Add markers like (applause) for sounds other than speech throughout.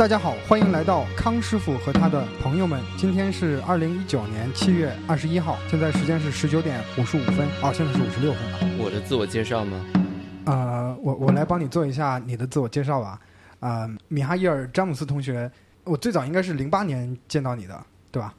大家好，欢迎来到康师傅和他的朋友们。今天是二零一九年七月二十一号，现在时间是十九点五十五分，哦，现在是五十六分了。我的自我介绍吗？呃，我我来帮你做一下你的自我介绍吧。啊、米哈伊尔·詹姆斯同学，我最早应该是零八年见到你的，对吧？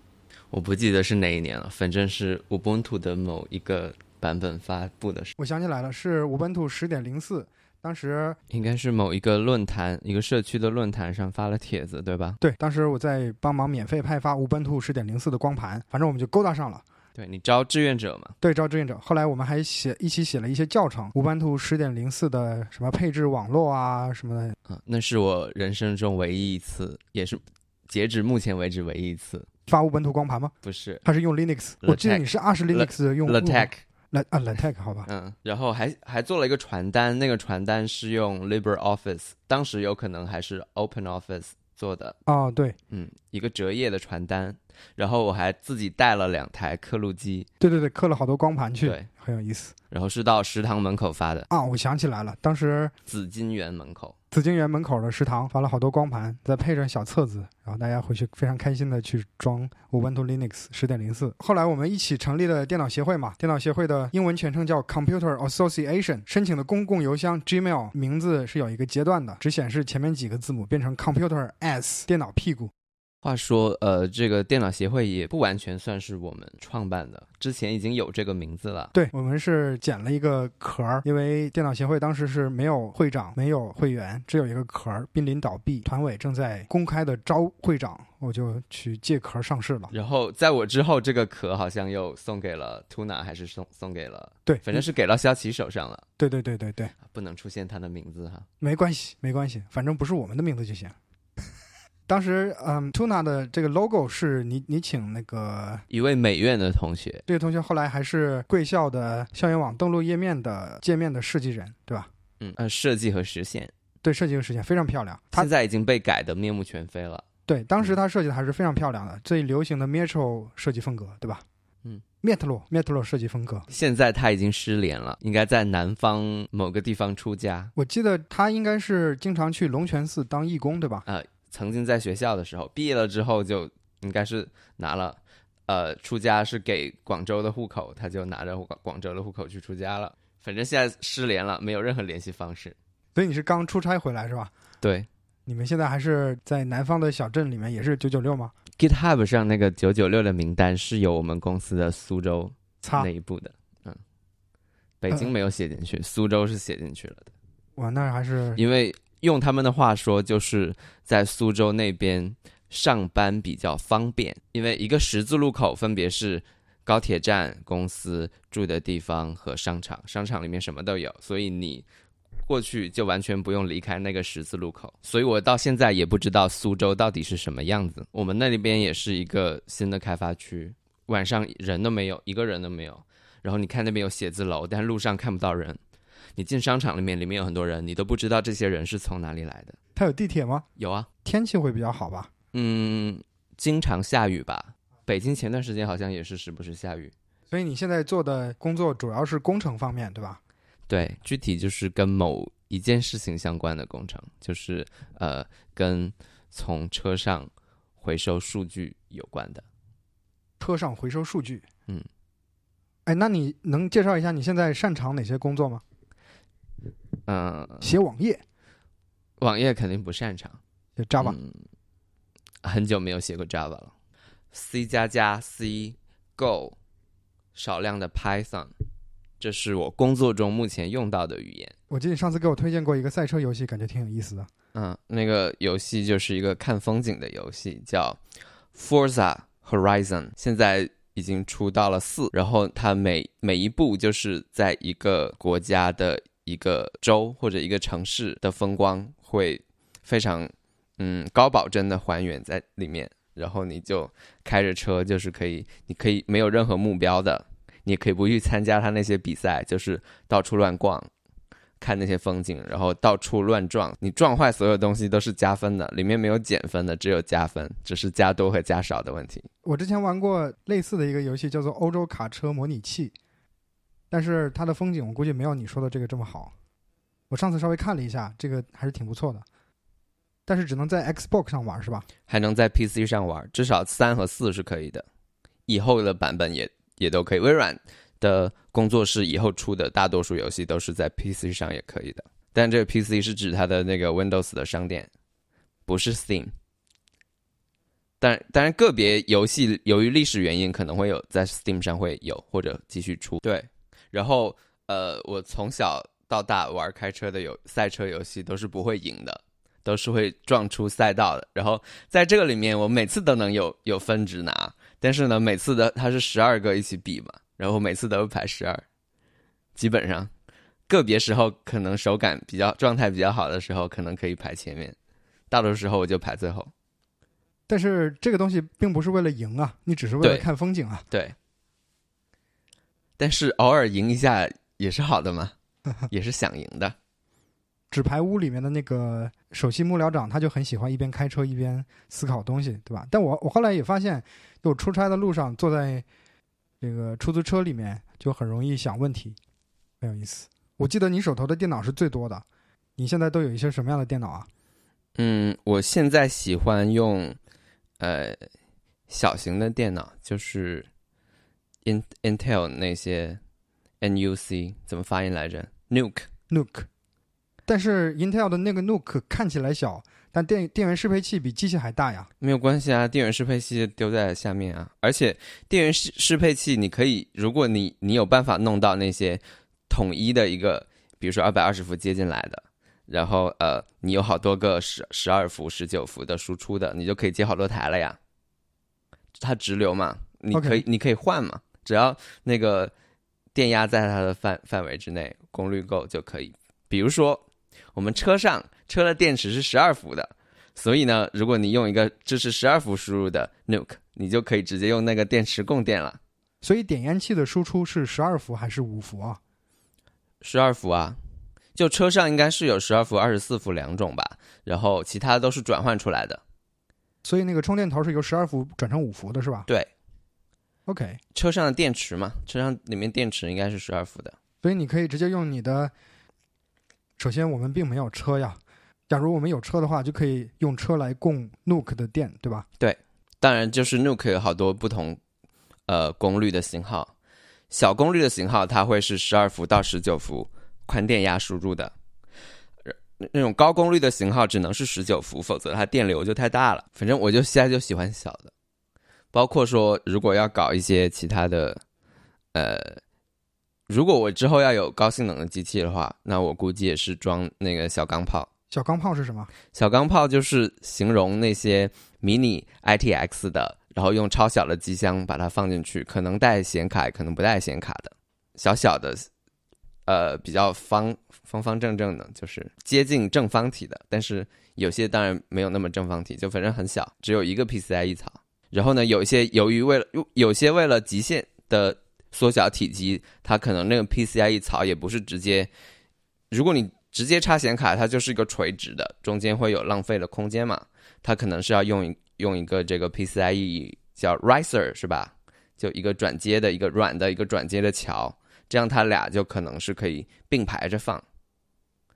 我不记得是哪一年了，反正是 Ubuntu 的某一个版本发布的时我想起来了，是 Ubuntu 十点零四，当时应该是某一个论坛、一个社区的论坛上发了帖子，对吧？对，当时我在帮忙免费派发 Ubuntu 十点零四的光盘，反正我们就勾搭上了。对你招志愿者嘛？对，招志愿者。后来我们还写一起写了一些教程，Ubuntu 十点零四的什么配置网络啊什么的。嗯，那是我人生中唯一一次，也是截止目前为止唯一一次，发 Ubuntu 光盘吗？不是它是用 Linux？我记得你是二十 Linux 的用 LaTeX。来啊 LaTeX 好吧？嗯，然后还还做了一个传单，那个传单是用 LibreOffice，当时有可能还是 OpenOffice 做的，哦，对嗯，一个折页的传单。然后我还自己带了两台刻录机，对对对，刻了好多光盘去，对，很有意思然后是到食堂门口发的，啊！我想起来了，当时紫金园门口。紫荆园门口的食堂发了好多光盘，再配上小册子，然后大家回去非常开心的去装 Ubuntu Linux 十点零四。后来我们一起成立了电脑协会嘛，电脑协会的英文全称叫 Computer Association，申请的公共邮箱 Gmail 名字是有一个阶段的，只显示前面几个字母，变成 Computer S 电脑屁股。话说，呃，这个电脑协会也不完全算是我们创办的，之前已经有这个名字了。对我们是捡了一个壳儿，因为电脑协会当时是没有会长、没有会员，只有一个壳儿，濒临倒闭，团委正在公开的招会长，我就去借壳儿上市了。然后在我之后，这个壳好像又送给了 Tuna，还是送送给了，对，反正是给到肖奇手上了，对对对对对，不能出现他的名字哈。没关系，没关系，反正不是我们的名字就行。当时，嗯，Tuna 的这个 logo 是你你请那个一位美院的同学，这个同学，后来还是贵校的校园网登录页面的界面的设计人，对吧？嗯，呃，设计和实现，对，设计和实现非常漂亮。他现在已经被改得面目全非了。对当时他设计的还是非常漂亮的，最流行的 Metro 设计风格，对吧？嗯，Metro Metro 设计风格。现在他已经失联了，应该在南方某个地方出家。我记得他应该是经常去龙泉寺当义工，对吧？曾经在学校的时候，毕业了之后就应该是拿了，呃，出家是给广州的户口，他就拿着广广州的户口去出家了。反正现在失联了，没有任何联系方式。所以你是刚出差回来是吧？对你们现在还是在南方的小镇里面，也是九九六吗？，GitHub 上那个九九六的名单是有我们公司的苏州擦那，一部的，嗯，北京没有写进去，苏州是写进去了的，哇，那还是因为用他们的话说，就是在苏州那边上班比较方便，因为一个十字路口分别是高铁站、公司住的地方和商场，商场里面什么都有，所以你过去就完全不用离开那个十字路口。所以我到现在也不知道苏州到底是什么样子。我们那里边也是一个新的开发区，晚上人都没有，一个人都没有。然后你看那边有写字楼，但是路上看不到人。你进商场里面，里面有很多人，你都不知道这些人是从哪里来的。它有地铁吗？有啊，天气会比较好吧？嗯，经常下雨吧。北京前段时间好像也是时不时下雨。所以你现在做的工作主要是工程方面，对吧？对，具体就是跟某一件事情相关的工程，就是呃，跟从车上回收数据有关的。车上回收数据。嗯，哎，那你能介绍一下你现在擅长哪些工作吗？嗯、写网页，网页肯定不擅长。就 Java。嗯，很久没有写过 Java 了，C 加加、C、Go，少量的 Python，这是我工作中目前用到的语言。我记得你上次给我推荐过一个赛车游戏，感觉挺有意思的。嗯，那个游戏就是一个看风景的游戏，叫 Forza Horizon，现在已经出到了四，然后它每每一步就是在一个国家的一个州或者一个城市的风光会非常嗯高保真的还原在里面，然后你就开着车，就是可以，你可以没有任何目标的，你可以不去参加他那些比赛，就是到处乱逛。看那些风景，然后到处乱撞，你撞坏所有东西都是加分的，里面没有减分的，只有加分，只是加多和加少的问题。我之前玩过类似的一个游戏，叫做《欧洲卡车模拟器》，但是它的风景我估计没有你说的这个这么好。我上次稍微看了一下，这个还是挺不错的。但是只能在 Xbox 上玩是吧？还能在 PC 上玩，至少三和四是可以的，以后的版本也也都可以。微软的工作室以后出的大多数游戏都是在 PC 上也可以的，但这个 PC 是指它的那个 Windows 的商店，不是 Steam。但当然，个别游戏由于历史原因可能会有在 Steam 上会有或者继续出。对，然后呃，我从小到大玩开车的游赛车游戏都是不会赢的，都是会撞出赛道的。然后在这个里面，我每次都能有有分值拿，但是呢，每次的它是十二个一起比嘛，然后每次都排十二，基本上个别时候可能手感比较状态比较好的时候，可能可以排前面，大多数时候我就排最后。但是这个东西并不是为了赢啊，你只是为了看风景啊。对，但是偶尔赢一下也是好的嘛，(laughs) 也是想赢的。纸牌屋里面的那个首席幕僚长，他就很喜欢一边开车一边思考东西，对吧？但我我后来也发现，就出差的路上坐在这个出租车里面，就很容易想问题，很有意思。我记得你手头的电脑是最多的，你现在都有一些什么样的电脑啊？嗯，我现在喜欢用。呃，小型的电脑就是 in Intel 那些 NUC 怎么发音来着？Nuke Nuke，但是 Intel 的那个 Nuke 看起来小，但电电源适配器比机器还大呀。没有关系啊，电源适配器丢在下面啊。而且电源适适配器，你可以，如果你你有办法弄到那些统一的一个，比如说二百二十伏接进来的。然后呃，你有好多个十十二伏、十九伏的输出的，你就可以接好多台了呀。它直流嘛，你可以你可以换嘛，只要那个电压在它的范范围之内，功率够就可以。比如说我们车上车的电池是十二伏的，所以呢，如果你用一个支持十二伏输入的 Nuke，你就可以直接用那个电池供电了。所以点烟器的输出是十二伏还是五伏啊？十二伏啊。就车上应该是有十二伏、二十四伏两种吧，然后其他都是转换出来的。所以那个充电头是由十二伏转成五伏的，是吧？对。OK，车上的电池嘛，车上里面电池应该是十二伏的。所以你可以直接用你的。首先，我们并没有车呀。假如我们有车的话，就可以用车来供 Nuke 的电，对吧？对，当然就是 Nuke 有好多不同呃功率的型号，小功率的型号它会是十二伏到十九伏。宽电压输入的，那种高功率的型号只能是十九伏，否则它电流就太大了。反正我就现在就喜欢小的，包括说如果要搞一些其他的，呃，如果我之后要有高性能的机器的话，那我估计也是装那个小钢炮。小钢炮是什么？小钢炮就是形容那些迷你 ITX 的，然后用超小的机箱把它放进去，可能带显卡，可能不带显卡的，小小的。呃，比较方方方正正的，就是接近正方体的，但是有些当然没有那么正方体，就反正很小，只有一个 PCIe 槽。然后呢，有一些由于为了有些为了极限的缩小体积，它可能那个 PCIe 槽也不是直接，如果你直接插显卡，它就是一个垂直的，中间会有浪费的空间嘛。它可能是要用用一个这个 PCIe 叫 riser 是吧？就一个转接的一个软的一个转接的桥。这样它俩就可能是可以并排着放，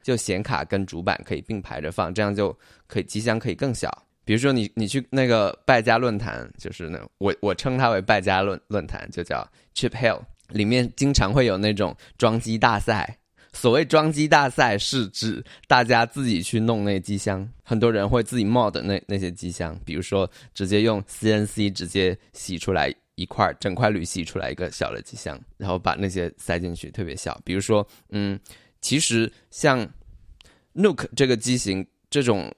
就显卡跟主板可以并排着放，这样就可以机箱可以更小。比如说你你去那个败家论坛，就是那我我称它为败家论论坛，就叫 Chip Hill，里面经常会有那种装机大赛。所谓装机大赛是指大家自己去弄那机箱，很多人会自己 mod 那那些机箱，比如说直接用 CNC 直接洗出来。一块整块铝洗出来一个小的机箱，然后把那些塞进去，特别小。比如说，嗯，其实像 Nuke 这个机型这种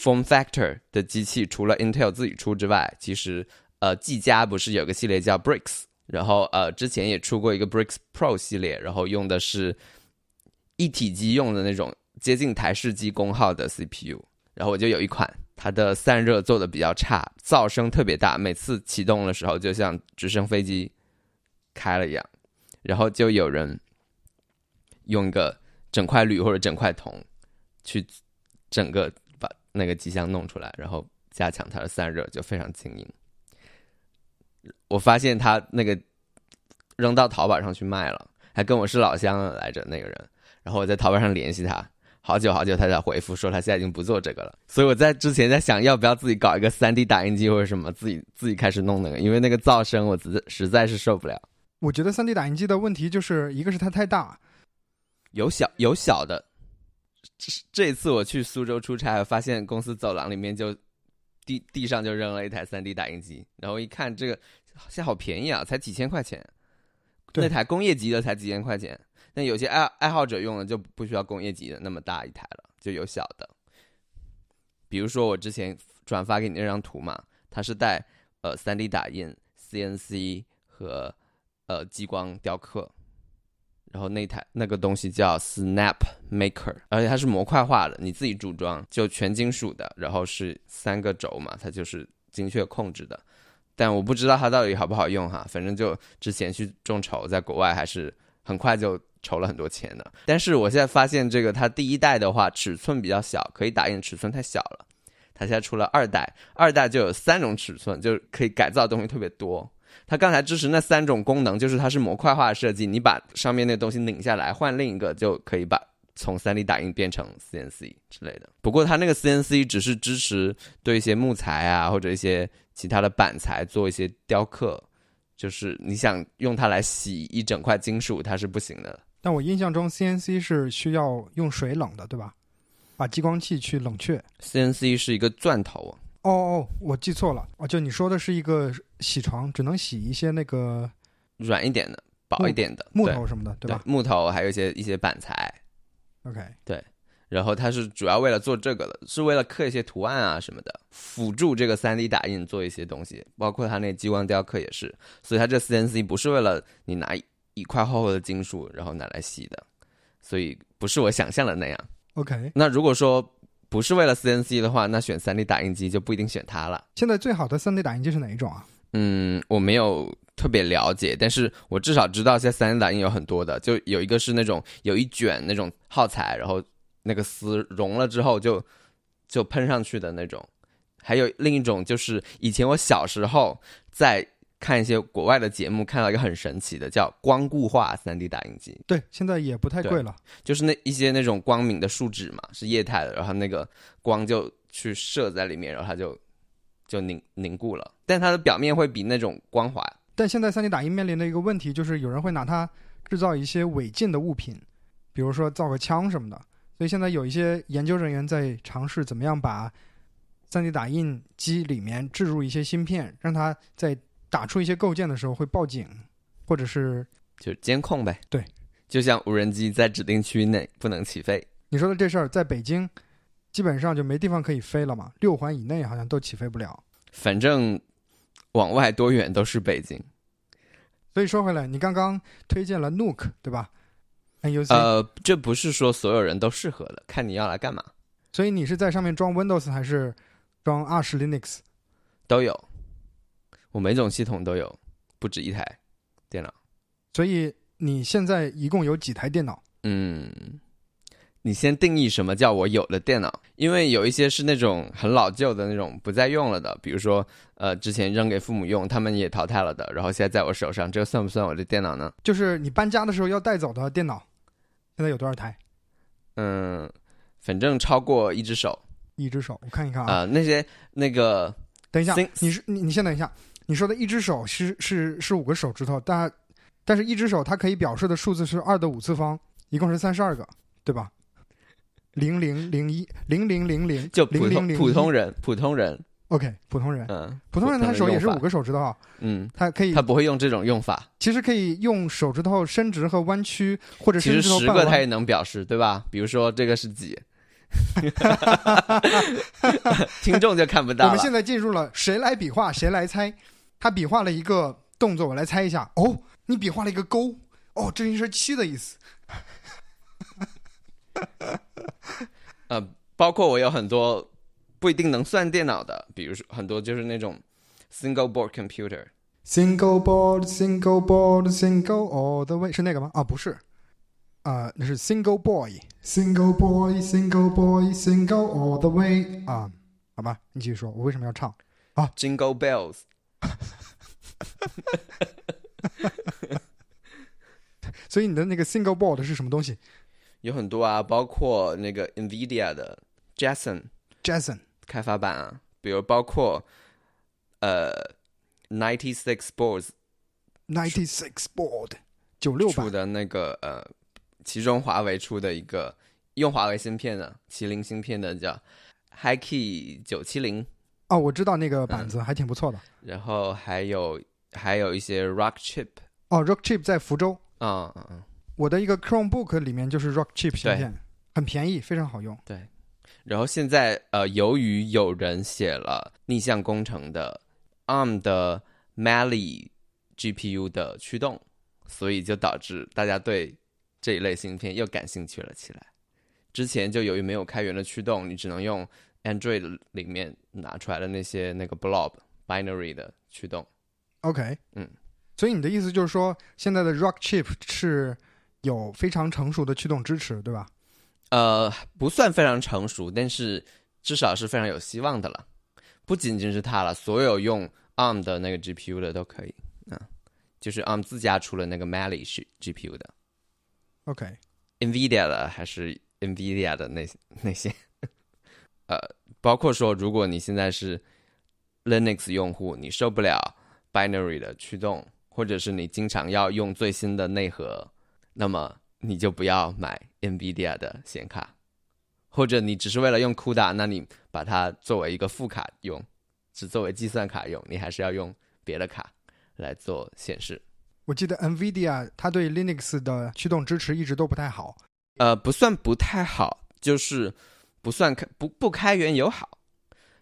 Form Factor 的机器，除了 Intel 自己出之外，其实呃，技嘉不是有个系列叫 Bricks，然后呃，之前也出过一个 Bricks Pro 系列，然后用的是一体机用的那种接近台式机功耗的 CPU，然后我就有一款。它的散热做的比较差，噪声特别大，每次启动的时候就像直升飞机开了一样。然后就有人用一个整块铝或者整块铜去整个那个机箱弄出来，然后加强它的散热，就非常静音。我发现他那个扔到淘宝上去卖了，还跟我是老乡来着那个人。然后我在淘宝上联系他，好久好久他才回复说他现在已经不做这个了。所以我在之前在想要不要自己搞一个三 D 打印机或者什么，自己自己开始弄那个，因为那个噪声我实实在是受不了。我觉得三 D 打印机的问题就是一个是它太大，有小有小的。这次我去苏州出差，发现公司走廊里面就地地上就扔了一台 3D 打印机，然后一看这个现在好便宜啊，才几千块钱。那台工业级的才几千块钱，那有些爱爱好者用的就不需要工业级的那么大一台了，就有小的。比如说我之前转发给你那张图嘛，它是带呃 3D 打印、CNC 和呃激光雕刻，然后那台那个东西叫 Snap Maker，而且它是模块化的，你自己组装，就全金属的，然后是三个轴嘛，它就是精确控制的。但我不知道它到底好不好用哈，反正就之前去众筹，在国外还是很快就筹了很多钱的。但是我现在发现这个它第一代的话尺寸比较小，可以打印尺寸太小了。它现在出了二代，二代就有三种尺寸，就是可以改造的东西特别多。它刚才支持那三种功能，就是它是模块化设计，你把上面那东西拧下来，换另一个就可以把从 3D 打印变成 CNC 之类的。不过它那个 CNC 只是支持对一些木材啊或者一些其他的板材做一些雕刻，就是你想用它来洗一整块金属，它是不行的。但我印象中 CNC 是需要用水冷的，对吧？把激光器去冷却。CNC 是一个钻头，哦哦，我记错了，哦，就你说的是一个洗床，只能洗一些那个软一点的、薄一点的对木头什么的，对吧木头还有一些一些板材。？OK，对然后它是主要为了做这个的，是为了刻一些图案啊什么的，辅助这个 3D 打印做一些东西，包括它那激光雕刻也是。所以它这 CNC 不是为了你拿一一块厚厚的金属然后拿来洗的，所以不是我想象的那样。OK，那如果说不是为了 CNC 的话，那选 3D 打印机就不一定选它了。现在最好的 3D 打印机是哪一种啊？嗯，我没有特别了解，但是我至少知道现在三 D 打印有很多的，就有一个是那种有一卷那种耗材，然后那个丝融了之后就就喷上去的那种，还有另一种就是以前我小时候在看一些国外的节目，看到一个很神奇的叫光固化 3D 打印机，对，现在也不太贵了。就是那一些那种光敏的树脂嘛，是液态的，然后那个光就去射在里面，然后它就就凝凝固了，但它的表面会比那种光滑。但现在 3D 打印面临的一个问题就是，有人会拿它制造一些违禁的物品，比如说造个枪什么的。所以现在有一些研究人员在尝试怎么样把 3D 打印机里面置入一些芯片，让它在打出一些构件的时候会报警，或者是就是监控呗。对，就像无人机在指定区域内不能起飞。你说的这事儿，在北京基本上就没地方可以飞了嘛，六环以内好像都起飞不了。反正往外多远都是北京。所以说回来，你刚刚推荐了 Nook 对吧？NUC，、呃，这不是说所有人都适合的，看你要来干嘛，所以你是在上面装 Windows 还是装 Arch Linux？都有。我每种系统都有，不止一台电脑。所以你现在一共有几台电脑？嗯，你先定义什么叫我有了电脑，因为有一些是那种很老旧的那种不再用了的，比如说呃之前扔给父母用，他们也淘汰了的，然后现在在我手上，这算不算我的电脑呢？就是你搬家的时候要带走的电脑，现在有多少台？嗯，反正超过一只手一只手，我看一看啊、啊。那些那个等一下你是你你先等一下，你说的一只手是是是五个手指头，但但是一只手它可以表示的数字是二的五次方，一共是三十二个，对吧？零零零一零零零零就普通普通人普通人，OK，普通人，嗯，普通人他手也是五，个手指头啊，嗯，他可以他不会用这种用法，其实可以用手指头伸直和弯曲，或者其实。十个他也能表示，对吧？比如说这个是几，(laughs) (laughs) 听众就看不到了。我们现在进入了谁来比划谁来猜，他比划了一个动作，我来猜一下。哦，你比划了一个勾，哦，这应该是七的意思。呃，包括我有很多不一定能算电脑的，比如说很多就是那种 single board computer，Single board, single board, single all the way，是那个吗？啊，不是，啊、那是 single boy, single boy, single boy, single all the way 啊，好吧，你继续说，我为什么要唱啊？Jingle Bells，所以你的那个 single board 是什么东西？有很多啊，包括那个 NVIDIA 的 Jetson Jason 开发版啊，比如包括呃 Ninety Six Boards ninety six board 九六版。出的那个呃，其中华为出的一个用华为芯片的麒麟芯片的叫 HiKey 九七零，哦，我知道那个嗯板子还挺不错的。然后还有还有一些 Rock Chip 哦，Rockchip 在福州，啊嗯嗯，我的一个 Chromebook 里面就是 Rockchip 芯对片，很便宜，非常好用。对然后现在呃，由于有人写了逆向工程的 ARM 的 Mali GPU 的驱动，所以就导致大家对这一类芯片又感兴趣了起来。之前就由于没有开源的驱动，你只能用 Android 里面拿出来的那些那个 blob binary 的驱动。OK，嗯，所以你的意思就是说，现在的 Rockchip 是有非常成熟的驱动支持，对吧？呃，不算非常成熟，但是至少是非常有希望的了。不仅仅是它了，所有用 ARM 的那个 GPU 的都可以啊，就是 ARM 自家出了那个 Mali 是 GPU 的 OK，，NVIDIA 的还是 NVIDIA 的那那些，(laughs) 呃，包括说如果你现在是 Linux 用户，你受不了 binary 的驱动，或者是你经常要用最新的内核，那么你就不要买 NVIDIA 的显卡，或者你只是为了用 CUDA，那你把它作为一个副卡用，只作为计算卡用，你还是要用别的卡来做显示。我记得 NVIDIA 它对 Linux 的驱动支持一直都不太好。呃，不算不太好，就是不算开不不开源友好，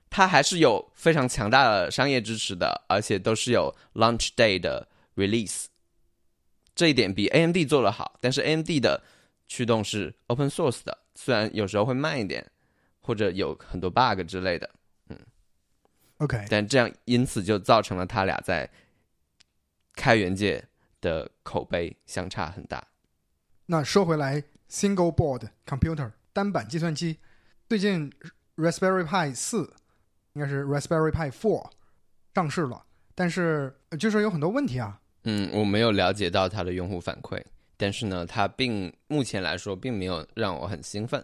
它还是有非常强大的商业支持的，而且都是有 launch day 的 release，这一点比 AMD 做的好。但是 AMD 的驱动是 open source 的，虽然有时候会慢一点，或者有很多 bug 之类的，嗯 OK，但这样因此就造成了他俩在开源界的口碑相差很大。那说回来，Single Board Computer 单板计算机，最近 Raspberry Pi 四应该是 Raspberry Pi Four 上市了，但是就是有很多问题啊。嗯，我没有了解到它的用户反馈，但是呢，它并目前来说并没有让我很兴奋。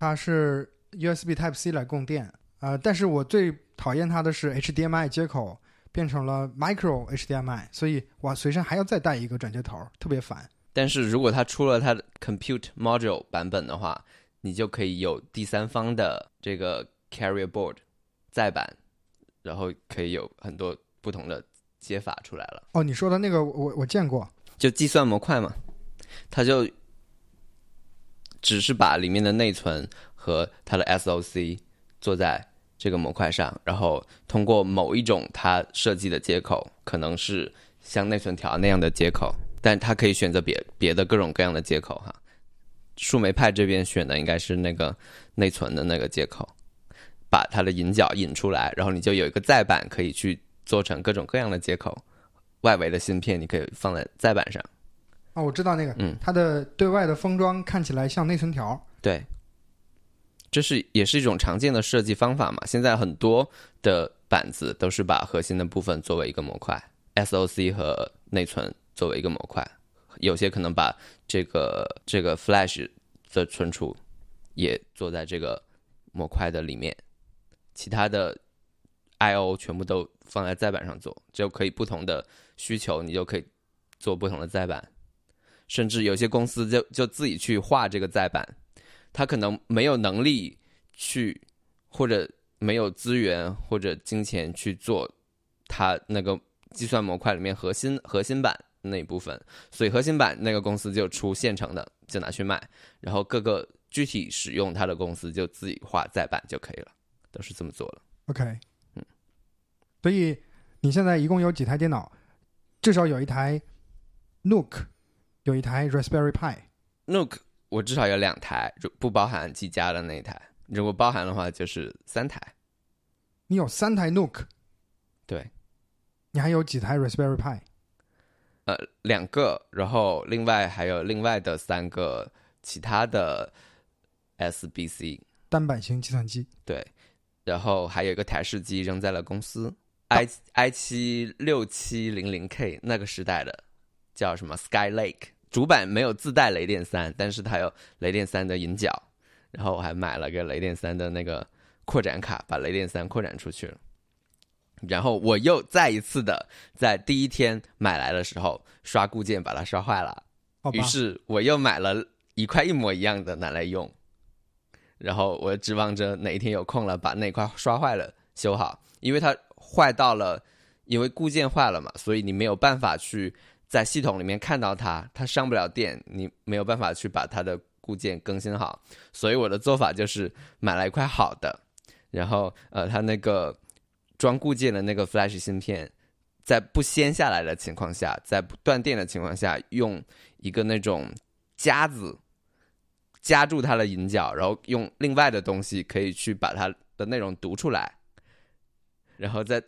它是 USB Type C 来供电，呃，但是我最讨厌它的是 HDMI 接口变成了 Micro HDMI，所以我随身还要再带一个转接头，特别烦。但是如果它出了它的 Compute Module 版本的话，你就可以有第三方的这个 Carrier Board 再版，然后可以有很多不同的接法出来了。哦，你说的那个我我见过，就计算模块嘛，它就只是把里面的内存和它的 SOC 做在这个模块上，然后通过某一种它设计的接口，可能是像内存条那样的接口，但它可以选择别别的各种各样的接口哈。树莓派这边选的应该是那个内存的那个接口，把它的引脚引出来，然后你就有一个再版可以去做成各种各样的接口。外围的芯片你可以放在载板上。哦，我知道那个，嗯，它的对外的封装看起来像内存条。对，这是也是一种常见的设计方法嘛。现在很多的板子都是把核心的部分作为一个模块，SOC 和内存作为一个模块，有些可能把这个这个 Flash 的存储也做在这个模块的里面，其他的 I/O 全部都放在再板上做，就可以不同的需求你就可以做不同的再板。甚至有些公司就就自己去画这个再板，他可能没有能力去，或者没有资源或者金钱去做他那个计算模块里面核心核心版那一部分，所以核心版那个公司就出现成的，就拿去卖，然后各个具体使用它的公司就自己画再板就可以了，都是这么做的。OK，所以你现在一共有几台电脑？至少有一台 Nook，有一台 Raspberry Pi。Nook 我至少有两台，如不包含技嘉的那一台，如果包含的话就是三台。你有三台 Nook，对，你还有几台 Raspberry Pi？呃，两个，然后另外还有另外的三个其他的 SBC，单板型计算机。对，然后还有一个台式机扔在了公司，i i 七六七零零 K 那个时代的，叫什么？Sky Lake 主板没有自带雷电三，但是它有雷电三的引脚，然后我还买了个雷电三的那个扩展卡，把雷电三扩展出去了。然后我又再一次的在第一天买来的时候刷固件把它刷坏了，于，是我又买了一块一模一样的拿来用，然后我指望着哪一天有空了把那块刷坏了修好，因为它坏到了，因为固件坏了嘛，所以你没有办法去在系统里面看到它，它上不了电，你没有办法去把它的固件更新好，所以我的做法就是买了一块好的，然后呃，它那个装固件的那个 Flash 芯片。在不掀下来的情况下，在不断电的情况下，用一个那种夹子夹住它的引脚，然后用另外的东西可以去把它的内容读出来，然后再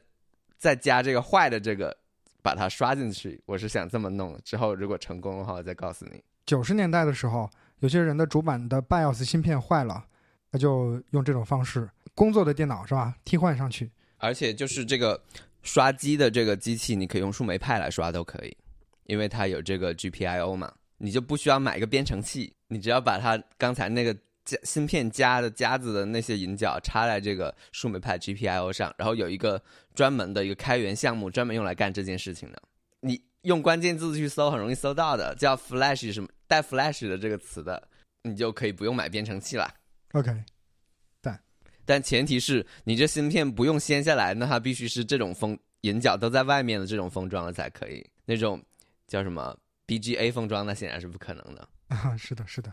再加这个坏的这个把它刷进去。我是想这么弄，之后如果成功的话，我再告诉你。九十年代的时候，有些人的主板的 BIOS 芯片坏了，那就用这种方式，工作的电脑是吧，替换上去。而且就是这个刷机的这个机器，你可以用树莓派来刷都可以，因为它有这个 GPIO 嘛，你就不需要买一个编程器，你只要把它刚才那个夹芯片夹的夹子的那些引脚插在这个树莓派 GPIO 上，然后有一个专门的一个开源项目，专门用来干这件事情的。你用关键字去搜，很容易搜到的，叫 Flash 什么带 Flash 的这个词的，你就可以不用买编程器了。OK，但但前提是你这芯片不用掀下来，那它必须是这种封引脚都在外面的这种封装了才可以。那种叫什么 BGA 封装，那显然是不可能的。啊，是的，是的。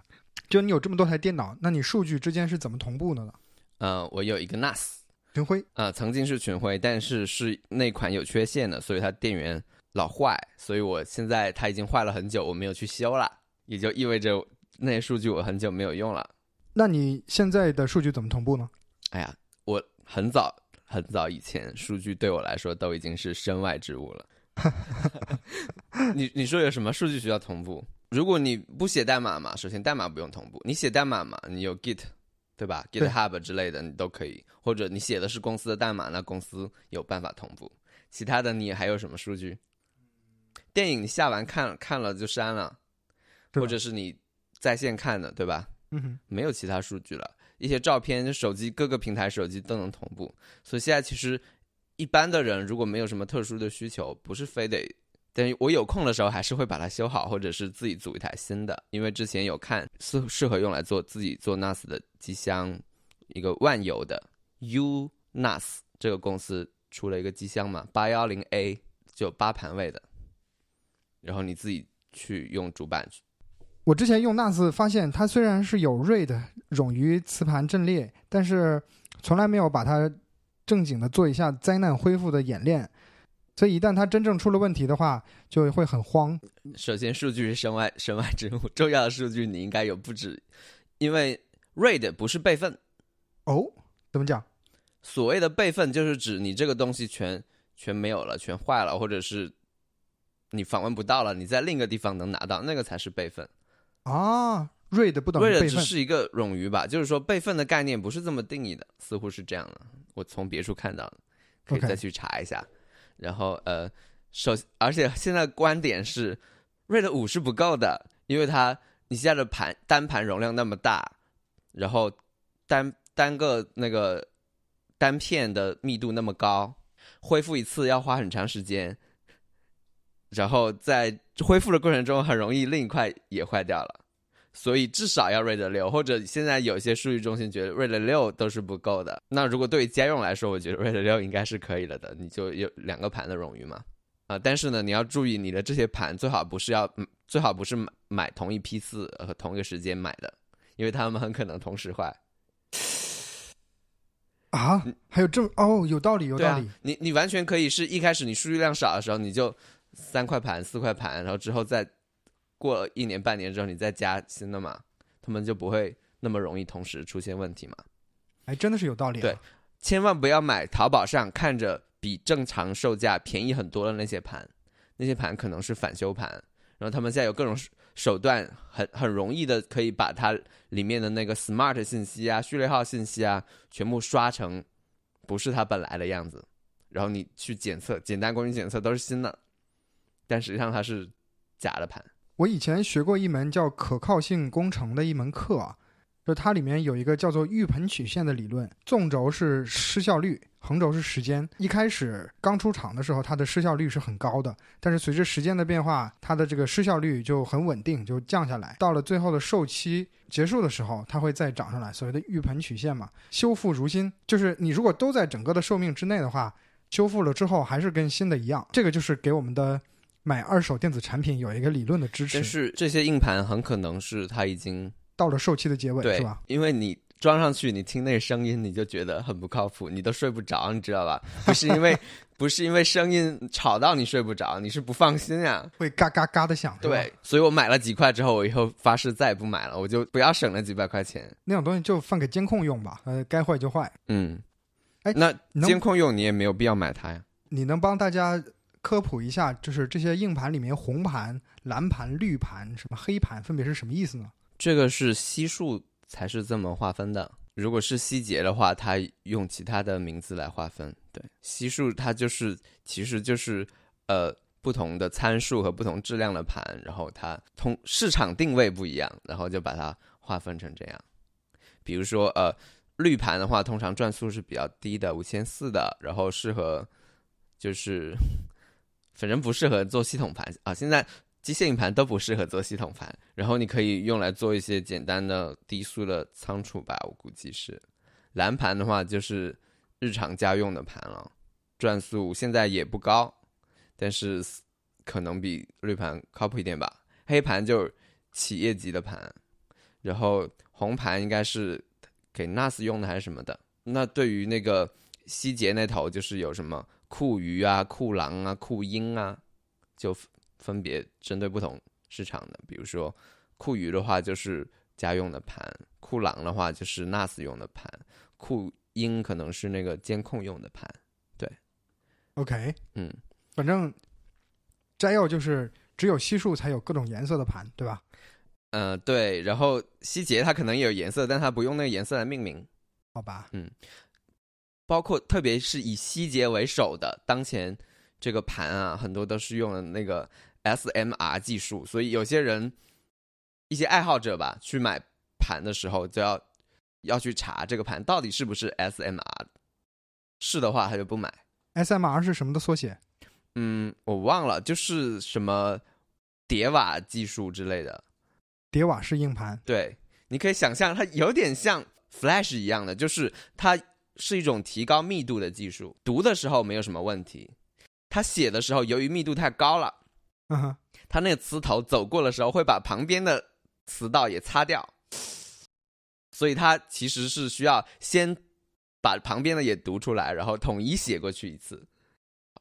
就你有这么多台电脑，那你数据之间是怎么同步的呢？呃，我有一个 NAS，群晖呃，曾经是群晖，但是是那款有缺陷的，所以它电源老坏，所以我现在它已经坏了很久，我没有去修了，也就意味着那些数据我很久没有用了。那你现在的数据怎么同步呢？哎呀，我很早很早以前，数据对我来说都已经是身外之物了。(laughs) 你你说有什么数据需要同步？如果你不写代码嘛，首先代码不用同步。你写代码嘛，你有 Git，对吧？GitHub 之类的你都可以，或者你写的是公司的代码，那公司有办法同步。其他的你还有什么数据？电影你下完看看了就删了，或者是你在线看的，对吧？嗯，没有其他数据了。一些照片，手机各个平台手机都能同步，所以现在其实一般的人如果没有什么特殊的需求，不是非得，但是我有空的时候还是会把它修好，或者是自己组一台新的，因为之前有看适适合用来做自己做 NAS 的机箱，一个万有的 U NAS 这个公司出了一个机箱嘛，八幺零 A 就八盘位的，然后你自己去用主板去我之前用 NAS 发现，它虽然是有 RAID 冗余磁盘阵列，但是从来没有把它正经的做一下灾难恢复的演练，所以一旦它真正出了问题的话，就会很慌。首先，数据是身外身外之物，重要的数据你应该有不止，因为 RAID 不是备份。哦，怎么讲？所谓的备份，就是指你这个东西全全没有了，全坏了，或者是你访问不到了，你在另一个地方能拿到，那个才是备份。啊，RAID 不等于 RAID 只。是一个冗余吧，就是说备份的概念不是这么定义的，似乎是这样的。我从别处看到的，可以再去查一下。然后呃，首而且现在观点是，RAID 五是不够的，因为它你现在的盘单盘容量那么大，然后单单个那个单片的密度那么高，恢复一次要花很长时间，然后在恢复的过程中很容易另一块也坏掉了。所以至少要 RAID 六，或者现在有些数据中心觉得 RAID 六都是不够的。那如果对于家用来说，我觉得 RAID 六应该是可以了的，你就有两个盘的冗余嘛。啊、但是呢，你要注意你的这些盘最好不是要，嗯最好不是买买同一批次和同一个时间买的，因为他们很可能同时坏。啊，还有这么哦，有道理，有道理。，你你完全可以是一开始你数据量少的时候，你就三块盘、四块盘，然后之后再过一年半年之后，你再加新的嘛，他们就不会那么容易同时出现问题嘛。哎，真的是有道理、啊。对，千万不要买淘宝上看着比正常售价便宜很多的那些盘，那些盘可能是返修盘，然后他们现在有各种手手段很，很容易的可以把它里面的那个 smart 信息啊、序列号信息啊，全部刷成不是它本来的样子，然后你去检测，简单工具检测都是新的，但实际上它是假的盘。我以前学过一门叫可靠性工程的一门课，就它里面有一个叫做浴盆曲线的理论，纵轴是失效率，横轴是时间。一开始刚出厂的时候，它的失效率是很高的，但是随着时间的变化，它的这个失效率就很稳定，就降下来。到了最后的售期结束的时候，它会再涨上来，所谓的浴盆曲线嘛，修复如新。就是你如果都在整个的寿命之内的话，修复了之后还是跟新的一样。这个就是给我们的。买二手电子产品有一个理论的支持，但是这些硬盘很可能是它已经到了售期的结尾，是吧？因为你装上去，你听那个声音，你就觉得很不靠谱，你都睡不着，你知道吧？不是因为 (laughs) 不是因为声音吵到你睡不着，你是不放心呀，会嘎嘎嘎的响。对，所以我买了几块之后，我以后发誓再也不买了，我就不要省那几百块钱。那种东西就放给监控用吧，呃，该坏就坏。嗯，哎，那监控用你也没有必要买它呀。你能帮大家？科普一下，就是这些硬盘里面红盘、蓝盘、绿盘、什么黑盘，分别是什么意思呢？这个是西数才是这么划分的。如果是希捷的话，它用其他的名字来划分。对，西数它就是其实就是呃不同的参数和不同质量的盘，然后它通市场定位不一样，然后就把它划分成这样。比如说呃绿盘的话，通常转速是比较低的，五千四的，然后适合就是。反正不适合做系统盘啊，现在机械硬盘都不适合做系统盘，然后你可以用来做一些简单的低速的仓储吧，我估计是。蓝盘的话就是日常家用的盘了，转速现在也不高，但是可能比绿盘靠谱一点吧。黑盘就是企业级的盘，然后红盘应该是给 NAS 用的还是什么的。那对于那个希捷那头就是有什么？酷鱼啊，酷狼啊，酷鹰啊，就分别针对不同市场的。比如说，酷鱼的话就是家用的盘，酷狼的话就是 NAS 用的盘，酷鹰可能是那个监控用的盘。对，OK，嗯，反正摘要就是只有西数才有各种颜色的盘，对吧？嗯，对。然后希捷它可能也有颜色，但它不用那个颜色来命名，好吧？嗯。包括特别是以希捷为首的当前这个盘啊，很多都是用了那个 SMR 技术，所以有些人一些爱好者吧，去买盘的时候就要要去查这个盘到底是不是 SMR，是的话他就不买。SMR 是什么的缩写？嗯，我忘了，就是什么叠瓦技术之类的。叠瓦式硬盘？对，你可以想象它有点像 Flash 一样的，就是它。是一种提高密度的技术，读的时候没有什么问题。他写的时候，由于密度太高了，嗯哼，他那个词头走过的时候会把旁边的词道也擦掉，所以他其实是需要先把旁边的也读出来，然后统一写过去一次，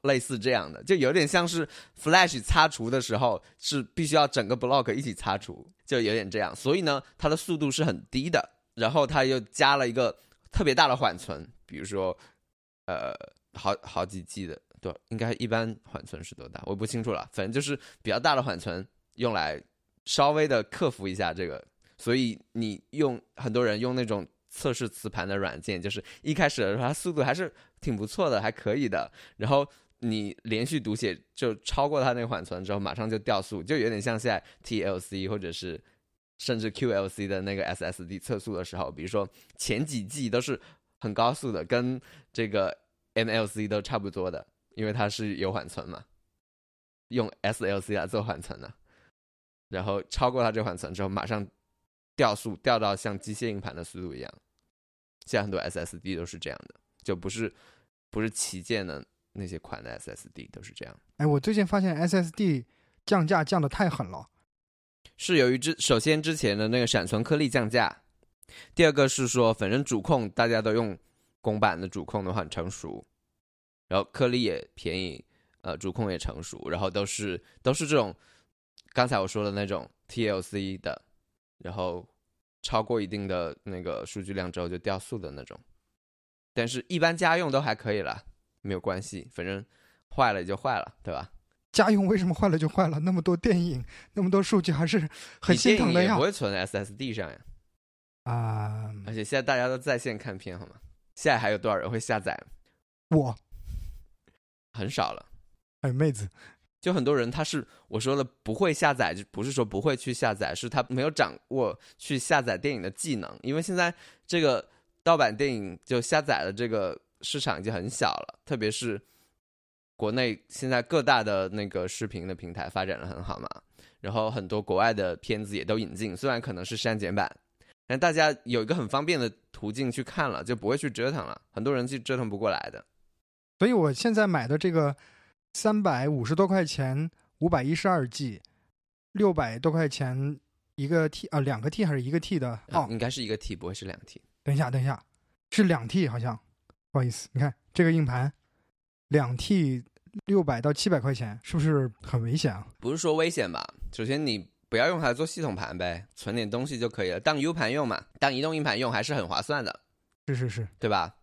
类似这样的，就有点像是 Flash 擦除的时候是必须要整个 block 一起擦除，就有点这样。所以呢，它的速度是很低的，然后他又加了一个。特别大的缓存，比如说，呃，好好几 G 的，对，应该一般缓存是多大？我不清楚了，反正就是比较大的缓存，用来稍微的克服一下这个。所以你用很多人用那种测试磁盘的软件，就是一开始的时候它速度还是挺不错的，还可以的。然后你连续读写就超过它那个缓存之后，马上就掉速，就有点像现在 TLC 或者是。甚至 QLC 的那个 SSD 测速的时候，比如说前几 G 都是很高速的，跟这个 MLC 都差不多的，因为它是有缓存嘛，用 SLC 来做缓存的，然后超过它这缓存之后，马上掉速，掉到像机械硬盘的速度一样。现在很多 SSD 都是这样的，就不是不是旗舰的那些款的 SSD 都是这样。哎，我最近发现 SSD 降价降的太狠了。是由于之首先之前的那个闪存颗粒降价，第二个是说反正主控大家都用公版的主控的话很成熟，然后颗粒也便宜，呃主控也成熟，然后都是都是这种刚才我说的那种 TLC 的，然后超过一定的那个数据量之后就掉速的那种，但是一般家用都还可以了，没有关系，反正坏了也就坏了，对吧？家用为什么坏了就坏了？那么多电影，那么多数据，还是很心疼的呀。不会存 SSD 上呀。啊！而且现在大家都在线看片，好吗？现在还有多少人会下载？我很少了。还有妹子。就很多人他是我说的不会下载，就不是说不会去下载，是他没有掌握去下载电影的技能。因为现在这个盗版电影就下载的这个市场已经很小了，特别是国内现在各大的那个视频的平台发展的很好嘛，然后很多国外的片子也都引进，虽然可能是删减版，但大家有一个很方便的途径去看了，就不会去折腾了。很多人去折腾不过来的。所以我现在买的这个。三百五十多块钱，五百一十二 G，六百多块钱一个 T 啊，两个 T 还是一个 T 的？哦，应该是一个 T，不会是两 T。等一下，等一下，是两 T 好像，不好意思，你看这个硬盘，两 T 六百到七百块钱，是不是很危险啊？不是说危险吧？首先你不要用它做系统盘呗，存点东西就可以了，当 U 盘用嘛，当移动硬盘用还是很划算的。是是是，对吧？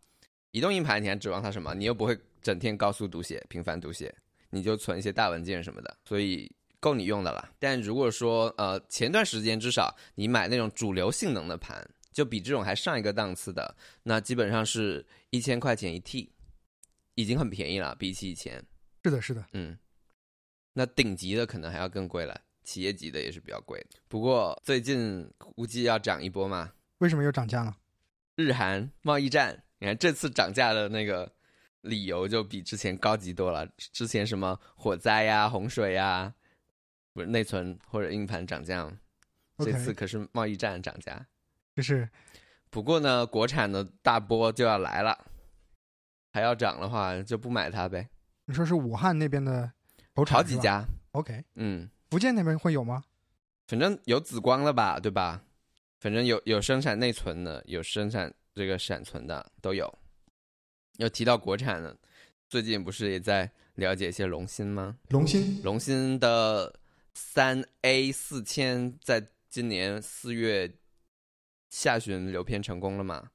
移动硬盘你还指望它什么？你又不会。整天高速读写、频繁读写，你就存一些大文件什么的，所以够你用的了。但如果说呃前段时间至少你买那种主流性能的盘，就比这种还上一个档次的，那基本上是一千块钱一 T，已经很便宜了，比起以前。是的，是的，嗯。那顶级的可能还要更贵了，企业级的也是比较贵的。不过最近估计要涨一波嘛？为什么又涨价了？日韩贸易战，你看这次涨价的那个。理由就比之前高级多了。之前什么火灾呀、洪水呀，不是内存或者硬盘涨价，这次可是贸易战涨价。就是，不过呢，国产的大波就要来了，还要涨的话就不买它呗。你说是武汉那边的，好几家。OK，嗯，福建那边会有吗？反正有紫光了吧，对吧？反正有有生产内存的，有生产这个闪存的，都有。要提到国产的，最近不是也在了解一些龙芯吗？龙芯，龙芯的三 A 四千，在今年四月下旬流片成功了吗？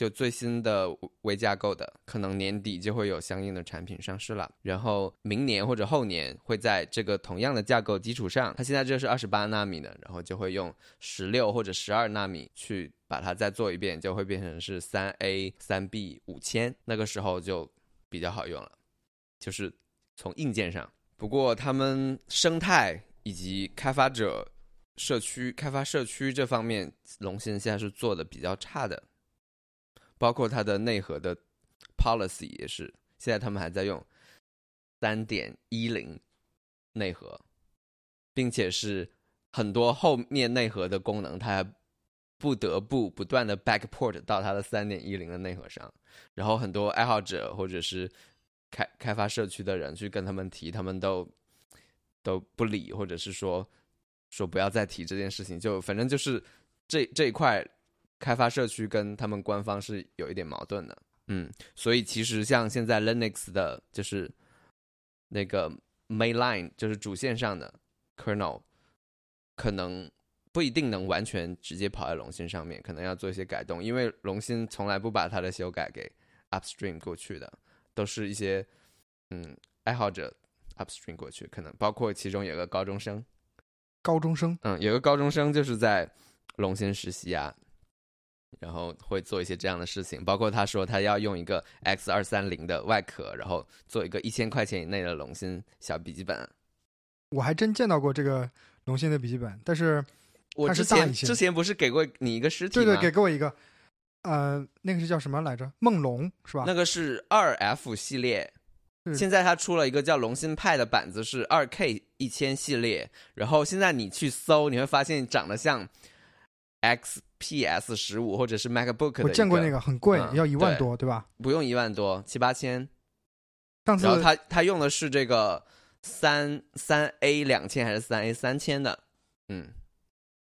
就最新的微架构的，可能年底就会有相应的产品上市了。然后明年或者后年会在这个同样的架构基础上，它现在这是二十八纳米的，然后就会用十六或者十二纳米去把它再做一遍，就会变成是三 A 三 B 五千，那个时候就比较好用了，就是从硬件上。不过他们生态以及开发者社区、开发社区这方面，龙芯现在是做的比较差的。包括它的内核的 policy 也是，现在他们还在用三点一零内核，并且是很多后面内核的功能，它还不得不不断的 backport 到它的三点一零的内核上。然后很多爱好者或者是开开发社区的人去跟他们提，他们都都不理，或者是说说不要再提这件事情。就反正就是这这一块。开发社区跟他们官方是有一点矛盾的，嗯，所以其实像现在 Linux 的，就是那个 mainline，就是主线上的 kernel，可能不一定能完全直接跑在龙芯上面，可能要做一些改动，因为龙芯从来不把它的修改给 upstream 过去的，都是一些嗯爱好者 upstream 过去，可能包括其中有个高中生，高中生，嗯，有个高中生就是在龙芯实习啊。然后会做一些这样的事情，包括他说他要用一个 X 二三零的外壳，然后做一个一千块钱以内的龙芯小笔记本。我还真见到过这个龙芯的笔记本，但是我之前之前不是给过你一个实体吗？对对，给过我一个。呃，那个是叫什么来着？梦龙是吧？那个是二 F 系列，现在它出了一个叫龙芯派的板子，是二 K 一千系列。然后现在你去搜，你会发现长得像 X。P.S. 十五或者是 MacBook，我见过那个很贵，要一万多，对吧？不用一万多，七八千。上次然后他他用的是这个三三 A 两千还是三 A 三千的？嗯，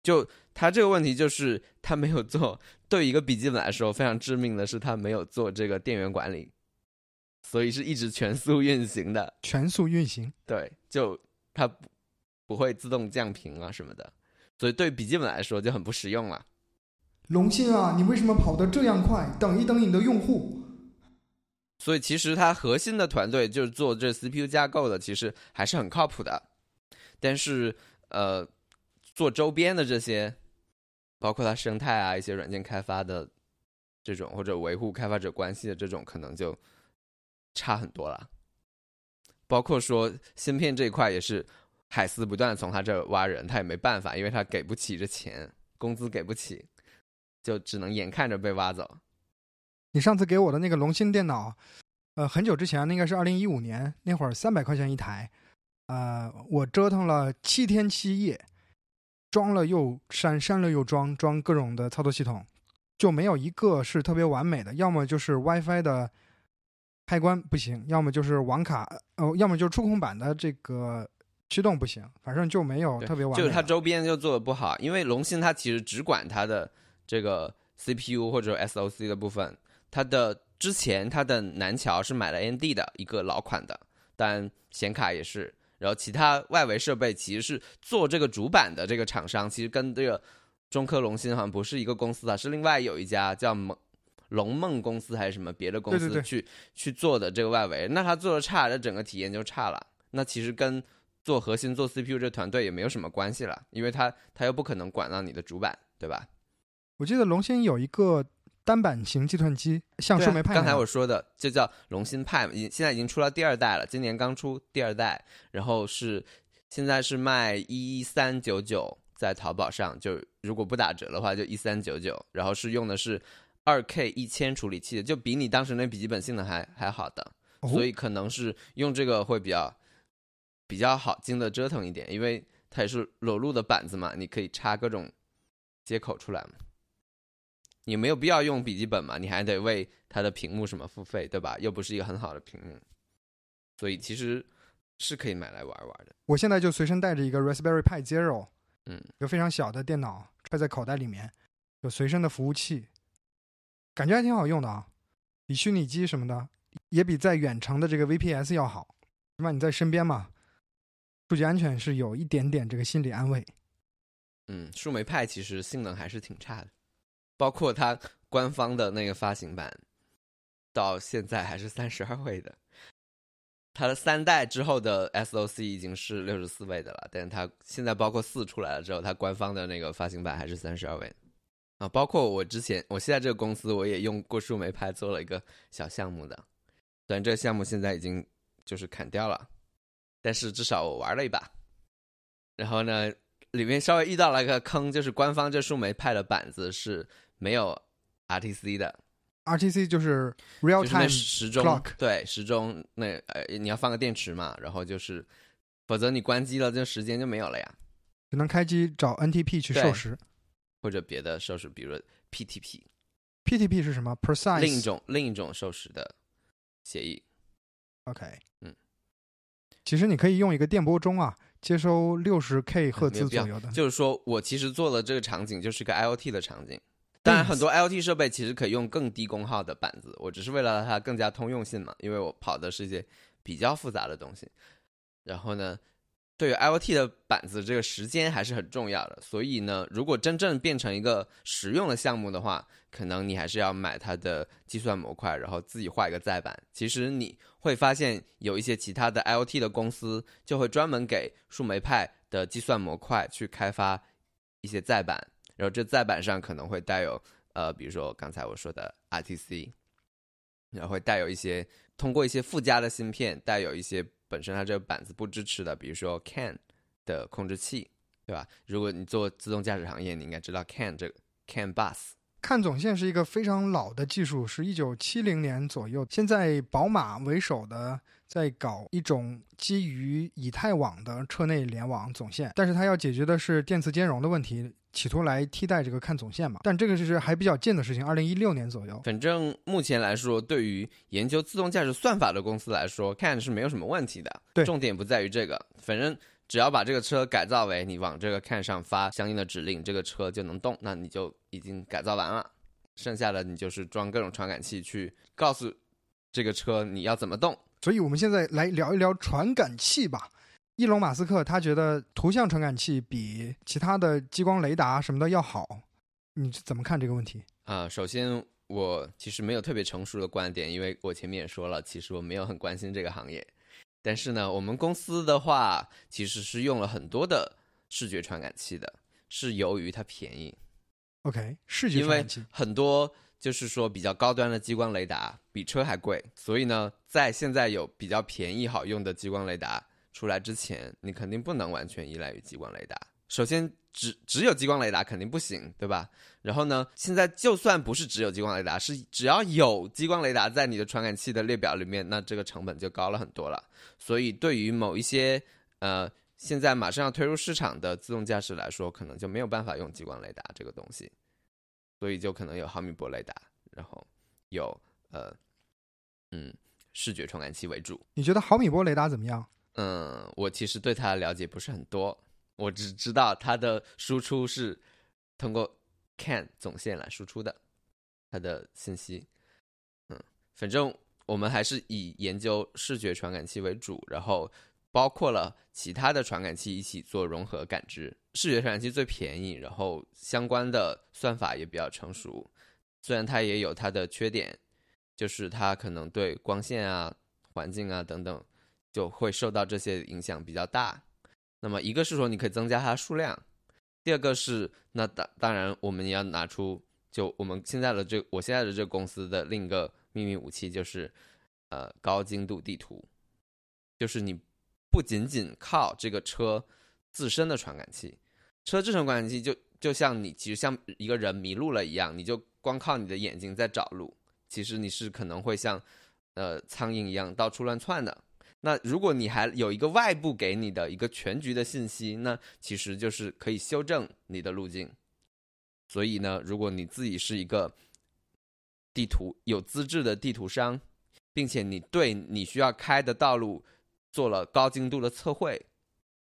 就他这个问题就是他没有做，对一个笔记本来说非常致命的是他没有做这个电源管理，所以是一直全速运行的。全速运行，对，就它不不会自动降频啊什么的，所以对笔记本来说就很不实用了。龙芯啊，你为什么跑得这样快？等一等你的用户。所以其实它核心的团队就是做这 CPU 架构的，其实还是很靠谱的。但是呃，做周边的这些，包括它生态啊、一些软件开发的这种，或者维护开发者关系的这种，可能就差很多了。包括说芯片这一块也是海思不断从他这挖人，他也没办法，因为他给不起这钱，工资给不起，就只能眼看着被挖走。你上次给我的那个龙芯电脑，呃，很久之前，那应该是二零一五年那会儿，三百块钱一台，呃，我折腾了七天七夜，装了又删，删了又装，装各种的操作系统，就没有一个是特别完美的，要么就是 WiFi 的开关不行，要么就是网卡，呃，要么就是触控板的这个驱动不行，反正就没有特别完美。就是它周边就做的不好，因为龙芯它其实只管它的这个 CPU 或者 SOC 的部分，它的之前它的南桥是买了 AMD 的一个老款的，但显卡也是，然后其他外围设备其实是做这个主板的这个厂商，其实跟这个中科龙芯好像不是一个公司啊，是另外有一家叫梦龙梦公司还是什么别的公司去去做的这个外围，那它做的差，那整个体验就差了。那其实跟做核心做 CPU 这团队也没有什么关系了，因为他他又不可能管到你的主板，对吧？我记得龙芯有一个单板型计算机，像对啊树莓派那样、刚才我说的就叫龙芯派嘛，已现在已经出了第二代了，今年刚出第二代，然后是现在是卖一三九九，在淘宝上就如果不打折的话就一三九九，然后是用的是二 K 一千处理器的，就比你当时那笔记本性能还还好的，哦所以可能是用这个会比较比较好经得折腾一点，因为它也是裸露的板子嘛，你可以插各种接口出来嘛。你没有必要用笔记本嘛，你还得为它的屏幕什么付费，对吧？又不是一个很好的屏幕，所以其实是可以买来玩玩的。我现在就随身带着一个 Raspberry Pi Zero，嗯，一个非常小的电脑，揣在口袋里面，有随身的服务器，感觉还挺好用的啊，比虚拟机什么的，也比在远程的这个 VPS 要好，起码你在身边嘛，数据安全是有一点点这个心理安慰。嗯，树莓派其实性能还是挺差的，包括它官方的那个发行版，到现在还是三十二位的。它的三代之后的 SOC 已经是六十四位的了，但它现在包括四出来了之后，它官方的那个发行版还是三十二位啊。包括我之前，我现在这个公司我也用过树莓派做了一个小项目的，但这个项目现在已经就是砍掉了，但是至少我玩了一把。然后呢，里面稍微遇到了一个坑，就是官方这树莓派的板子是没有 RTC 的，RTC 就是 real time 时钟 clock 对时钟那呃你要放个电池嘛，然后就是否则你关机了，这时间就没有了呀，只能开机找 NTP 去对授时。或者别的授时，比如说 PTP，PTP 是什么？Precise。另一种另一种授时的协议。OK。嗯。其实你可以用一个电波钟啊，接收六十 K 赫兹左右的。就是说我其实做的这个场景就是个 IoT 的场景。当然，很多 IoT 设备其实可以用更低功耗的板子，我只是为了让它更加通用性嘛，因为我跑的是一些比较复杂的东西。然后呢，对于 IoT 的板子，这个时间还是很重要的。所以呢，如果真正变成一个实用的项目的话，可能你还是要买它的计算模块，然后自己画一个载板。其实你会发现，有一些其他的 IoT 的公司就会专门给树莓派的计算模块去开发一些载板，然后这载板上可能会带有呃，比如说刚才我说的 RTC，然后会带有一些通过一些附加的芯片，带有一些本身它这个板子不支持的，比如说 CAN 的控制器，对吧？如果你做自动驾驶行业，你应该知道 CAN 这个 CAN bus。看总线是一个非常老的技术，是一九七零年左右。现在宝马为首的在搞一种基于以太网的车内联网总线，但是它要解决的是电磁兼容的问题，企图来替代这个看总线嘛。但这个是还比较近的事情，二零一六年左右。反正目前来说，对于研究自动驾驶算法的公司来说，CAN 是没有什么问题的。对重点不在于这个，反正只要把这个车改造为你往这个 CAN 上发相应的指令，这个车就能动，那你就已经改造完了。剩下的你就是装各种传感器去告诉这个车你要怎么动。所以我们现在来聊一聊传感器吧。伊隆马斯克他觉得图像传感器比其他的激光雷达什么的要好，你是怎么看这个问题？啊、首先我其实没有特别成熟的观点，因为我前面也说了，其实我没有很关心这个行业。但是呢，我们公司的话其实是用了很多的视觉传感器的，是由于它便宜。OK，视觉因为。很多就是说比较高端的激光雷达比车还贵，所以呢，在现在有比较便宜好用的激光雷达出来之前，你肯定不能完全依赖于激光雷达。首先，只只有激光雷达肯定不行，对吧？然后呢，现在就算不是只有激光雷达，是只要有激光雷达在你的传感器的列表里面，那这个成本就高了很多了。所以，对于某一些呃现在马上要推入市场的自动驾驶来说，可能就没有办法用激光雷达这个东西，所以就可能有毫米波雷达，然后有呃嗯视觉传感器为主。你觉得毫米波雷达怎么样？嗯，我其实对它的了解不是很多，我只知道它的输出是通过 CAN 总线来输出的，它的信息。嗯，反正我们还是以研究视觉传感器为主，然后包括了其他的传感器一起做融合感知。视觉传感器最便宜，然后相关的算法也比较成熟，虽然它也有它的缺点，就是它可能对光线啊、环境啊等等。就会受到这些影响比较大。那么一个是说你可以增加它数量，第二个是那当当然我们也要拿出就我们现在的这我现在的这个公司的另一个秘密武器就是呃高精度地图，就是你不仅仅靠这个车自身的传感器，车自身传感器就就像你其实像一个人迷路了一样，你就光靠你的眼睛在找路，其实你是可能会像呃苍蝇一样到处乱窜的。那如果你还有一个外部给你的一个全局的信息，那其实就是可以修正你的路径。所以呢，如果你自己是一个地图有资质的地图商，并且你对你需要开的道路做了高精度的测绘，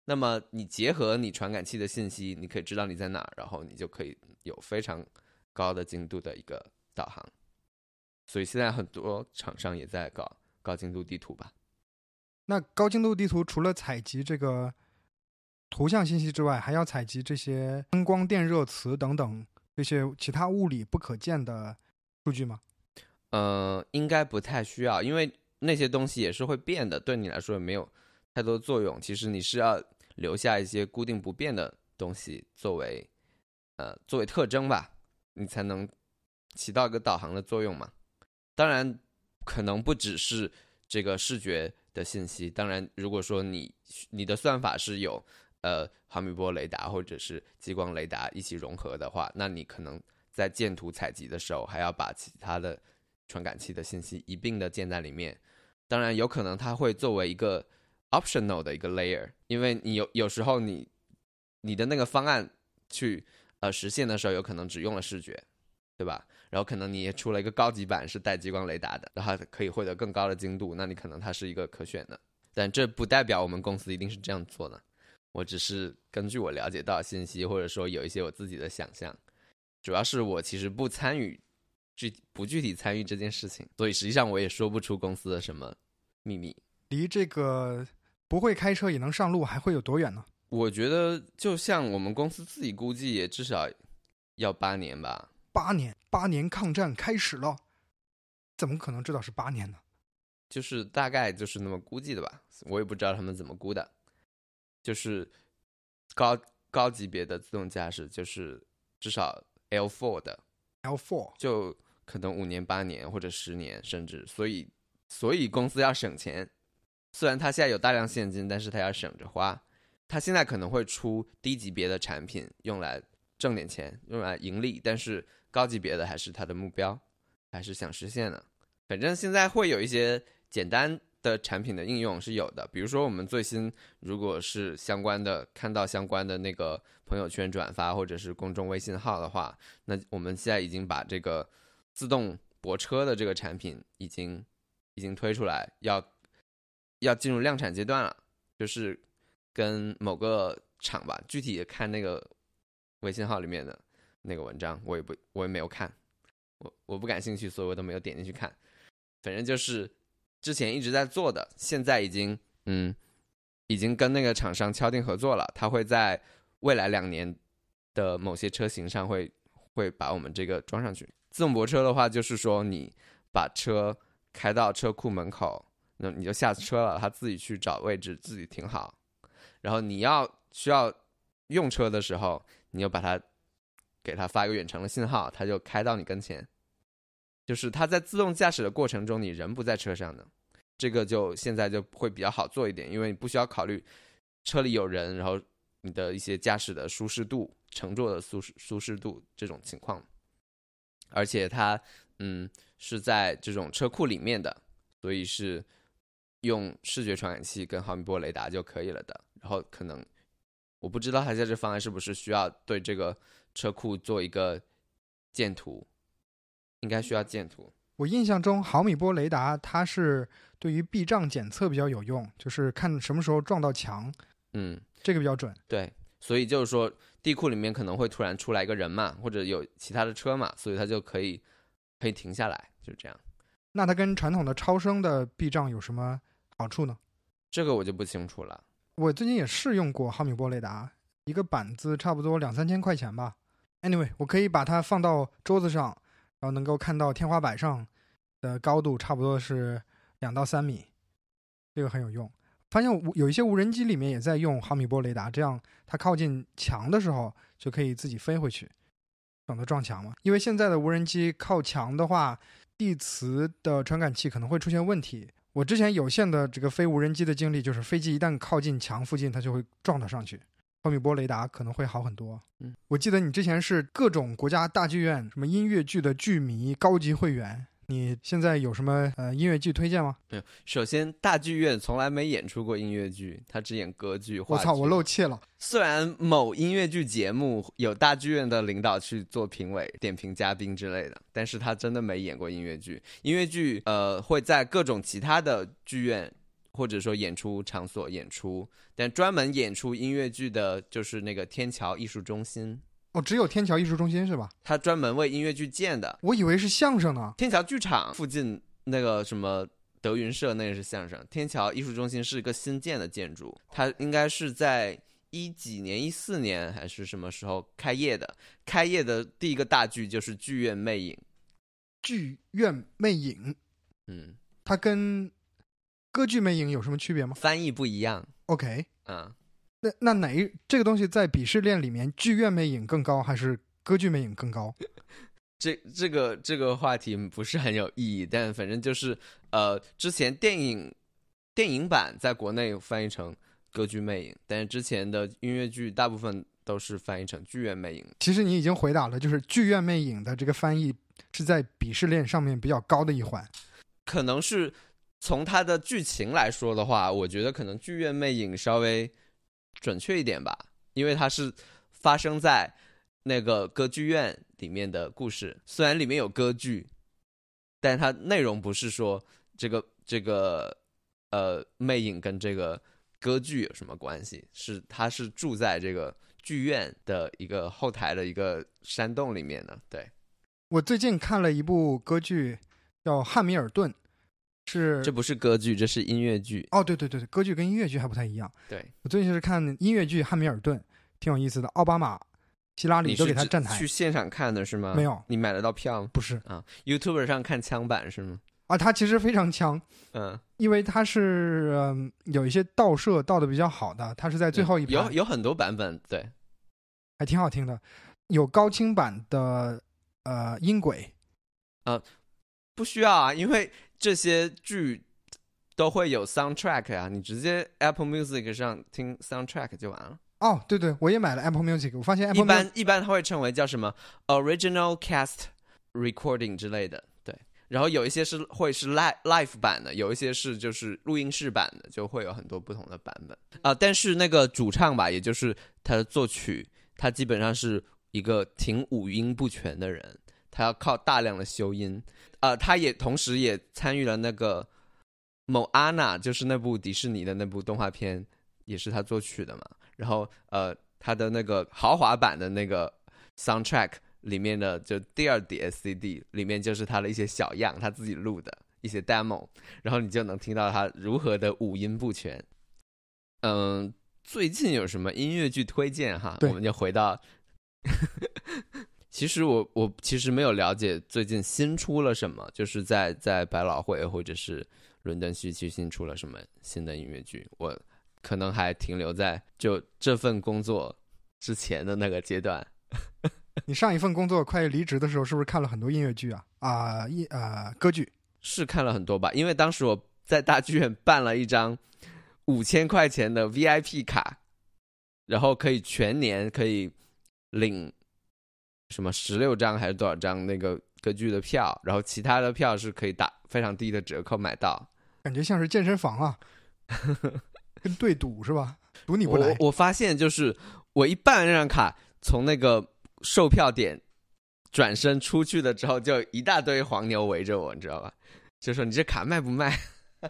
那么你结合你传感器的信息，你可以知道你在哪，然后你就可以有非常高的精度的一个导航。所以现在很多厂商也在搞高精度地图吧。那高精度地图除了采集这个图像信息之外，还要采集这些灯光电热磁等等这些其他物理不可见的数据吗？呃，应该不太需要，因为那些东西也是会变的，对你来说也没有太多作用。其实你是要留下一些固定不变的东西作为呃作为特征吧，你才能起到一个导航的作用嘛。当然，可能不只是这个视觉。的信息，当然，如果说你你的算法是有呃毫米波雷达或者是激光雷达一起融合的话，那你可能在建图采集的时候，还要把其他的传感器的信息一并的建在里面。当然，有可能它会作为一个 optional 的一个 layer，因为你有有时候你你的那个方案去呃实现的时候，有可能只用了视觉，对吧？然后可能你也出了一个高级版是带激光雷达的，然后可以获得更高的精度，那你可能它是一个可选的，但这不代表我们公司一定是这样做的。我只是根据我了解到的信息，或者说有一些我自己的想象，主要是我其实不参与具不具体参与这件事情，所以实际上我也说不出公司的什么秘密。离这个不会开车也能上路还会有多远呢？我觉得就像我们公司自己估计，也至少要八年吧。八年，八年抗战开始了，怎么可能知道是八年呢？就是大概就是那么估计的吧，我也不知道他们怎么估的。就是高高级别的自动驾驶，就是至少 L four 的 L four 就可能五年、八年或者十年，甚至所以所以公司要省钱。虽然他现在有大量现金，但是他要省着花。他现在可能会出低级别的产品，用来挣点钱，用来盈利，但是。高级别的还是他的目标，还是想实现的。反正现在会有一些简单的产品的应用是有的，比如说我们最新如果是相关的看到相关的那个朋友圈转发或者是公众微信号的话，那我们现在已经把这个自动泊车的这个产品已经已经推出来，要要进入量产阶段了，就是跟某个厂吧，具体看那个微信号里面的。那个文章我也不，我也没有看，我我不感兴趣，所以我都没有点进去看。反正就是之前一直在做的，现在已经嗯，已经跟那个厂商敲定合作了，他会在未来两年的某些车型上会会把我们这个装上去。自动泊车的话，就是说你把车开到车库门口，那你就下车了，他自己去找位置，自己停好。然后你要需要用车的时候，你就把它。给他发一个远程的信号，他就开到你跟前。就是他在自动驾驶的过程中，你人不在车上的，这个就现在就会比较好做一点，因为你不需要考虑车里有人，然后你的一些驾驶的舒适度、乘坐的舒适舒适度这种情况。而且它嗯是在这种车库里面的，所以是用视觉传感器跟毫米波雷达就可以了的。然后可能我不知道他在这方案是不是需要对这个车库做一个建图。应该需要建图。我印象中，毫米波雷达它是对于避障检测比较有用，就是看什么时候撞到墙，嗯，这个比较准。对，所以就是说，地库里面可能会突然出来一个人嘛，或者有其他的车嘛，所以它就可以可以停下来，就这样。那它跟传统的超声的避障有什么好处呢？这个我就不清楚了。我最近也试用过毫米波雷达，一个板子差不多两三千块钱吧。Anyway，我可以把它放到桌子上。然后能够看到天花板上的高度差不多是两到三米，这个很有用。发现有一些无人机里面也在用毫米波雷达，这样它靠近墙的时候就可以自己飞回去，省得撞墙嘛。因为现在的无人机靠墙的话，地磁的传感器可能会出现问题。我之前有限的这个飞无人机的经历，就是飞机一旦靠近墙附近，它就会撞到上去。毫米波雷达可能会好很多。嗯，我记得你之前是各种国家大剧院什么音乐剧的剧迷高级会员，你现在有什么呃音乐剧推荐吗？没有。首先，大剧院从来没演出过音乐剧，他只演歌剧。我操，我漏气了。虽然某音乐剧节目有大剧院的领导去做评委、点评嘉宾之类的，但是他真的没演过音乐剧。音乐剧呃会在各种其他的剧院。或者说演出场所演出，但专门演出音乐剧的，就是那个天桥艺术中心。哦，只有天桥艺术中心是吧？它专门为音乐剧建的。我以为是相声呢。天桥剧场附近那个什么德云社，那个是相声。天桥艺术中心是一个新建的建筑，它应该是在一几年、一四年还是什么时候开业的？开业的第一个大剧就是《剧院魅影》。剧院魅影，嗯，它跟。歌剧魅影有什么区别吗？翻译不一样。OK，嗯，那那哪一这个东西在鄙视链里面，剧院魅影更高还是歌剧魅影更高？(laughs) 这这个这个话题不是很有意义，但反正就是呃，之前电影电影版在国内翻译成歌剧魅影，但是之前的音乐剧大部分都是翻译成剧院魅影。其实你已经回答了，就是剧院魅影的这个翻译是在鄙视链上面比较高的一环，可能是。从它的剧情来说的话，我觉得可能《剧院魅影》稍微准确一点吧，因为它是发生在那个歌剧院里面的故事。虽然里面有歌剧，但它内容不是说这个这个呃魅影跟这个歌剧有什么关系，是他是住在这个剧院的一个后台的一个山洞里面的。对，我最近看了一部歌剧，叫《汉密尔顿》。是，这不是歌剧，这是音乐剧。哦，对对对对，歌剧跟音乐剧还不太一样。对我最近是看音乐剧《汉密尔顿》，挺有意思的。奥巴马、希拉里都给他站台。去现场看的是吗？没有，你买得到票吗？不是啊，YouTube 上看枪版是吗？啊，他其实非常枪，嗯，因为他是嗯有一些倒射倒的比较好的，他是在最后一排，有有很多版本，对，还挺好听的，有高清版的呃音轨，呃，不需要啊，因为。这些剧都会有 soundtrack 啊，你直接 Apple Music 上听 soundtrack 就完了。哦，对对，我也买了 Apple Music，我发现一般一般它会称为叫什么 original cast recording 之类的，对。然后有一些是会是 live live 版的，有一些是就是录音室版的，就会有很多不同的版本啊。但是那个主唱吧，也就是他的作曲，他基本上是一个挺五音不全的人。他要靠大量的修音，呃，他也同时也参与了那个《某安娜》，就是那部迪士尼的那部动画片，也是他作曲的嘛。然后，呃，他的那个豪华版的那个 soundtrack 里面的就第二碟 CD 里面就是他的一些小样，他自己录的一些 demo，然后你就能听到他如何的五音不全。嗯，最近有什么音乐剧推荐哈？我们就回到。其实我我其实没有了解最近新出了什么，就是在在百老汇或者是伦敦西区新出了什么新的音乐剧，我可能还停留在就这份工作之前的那个阶段。(laughs) 你上一份工作快离职的时候，是不是看了很多音乐剧啊？啊，音啊歌剧是看了很多吧，因为当时我在大剧院办了一张五千块钱的 VIP 卡，然后可以全年可以领什么十六张还是多少张那个歌剧的票，然后其他的票是可以打非常低的折扣买到。感觉像是健身房啊，(laughs) 跟对赌是吧？赌你不来我。我发现就是我一办完这张卡，从那个售票点转身出去了之后，就一大堆黄牛围着我，你知道吧？就说你这卡卖不卖？(laughs)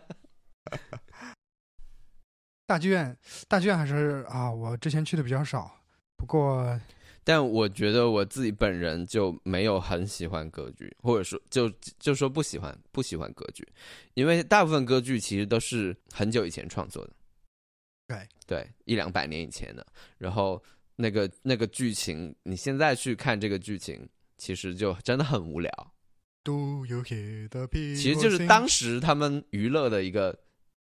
大剧院，大剧院还是啊，我之前去的比较少。不过但我觉得我自己本人就没有很喜欢歌剧，或者说就就说不喜欢不喜欢歌剧，因为大部分歌剧其实都是很久以前创作的，对。对，一两百年以前的，然后那个那个剧情，你现在去看这个剧情，其实就真的很无聊。其实就是当时他们娱乐的一个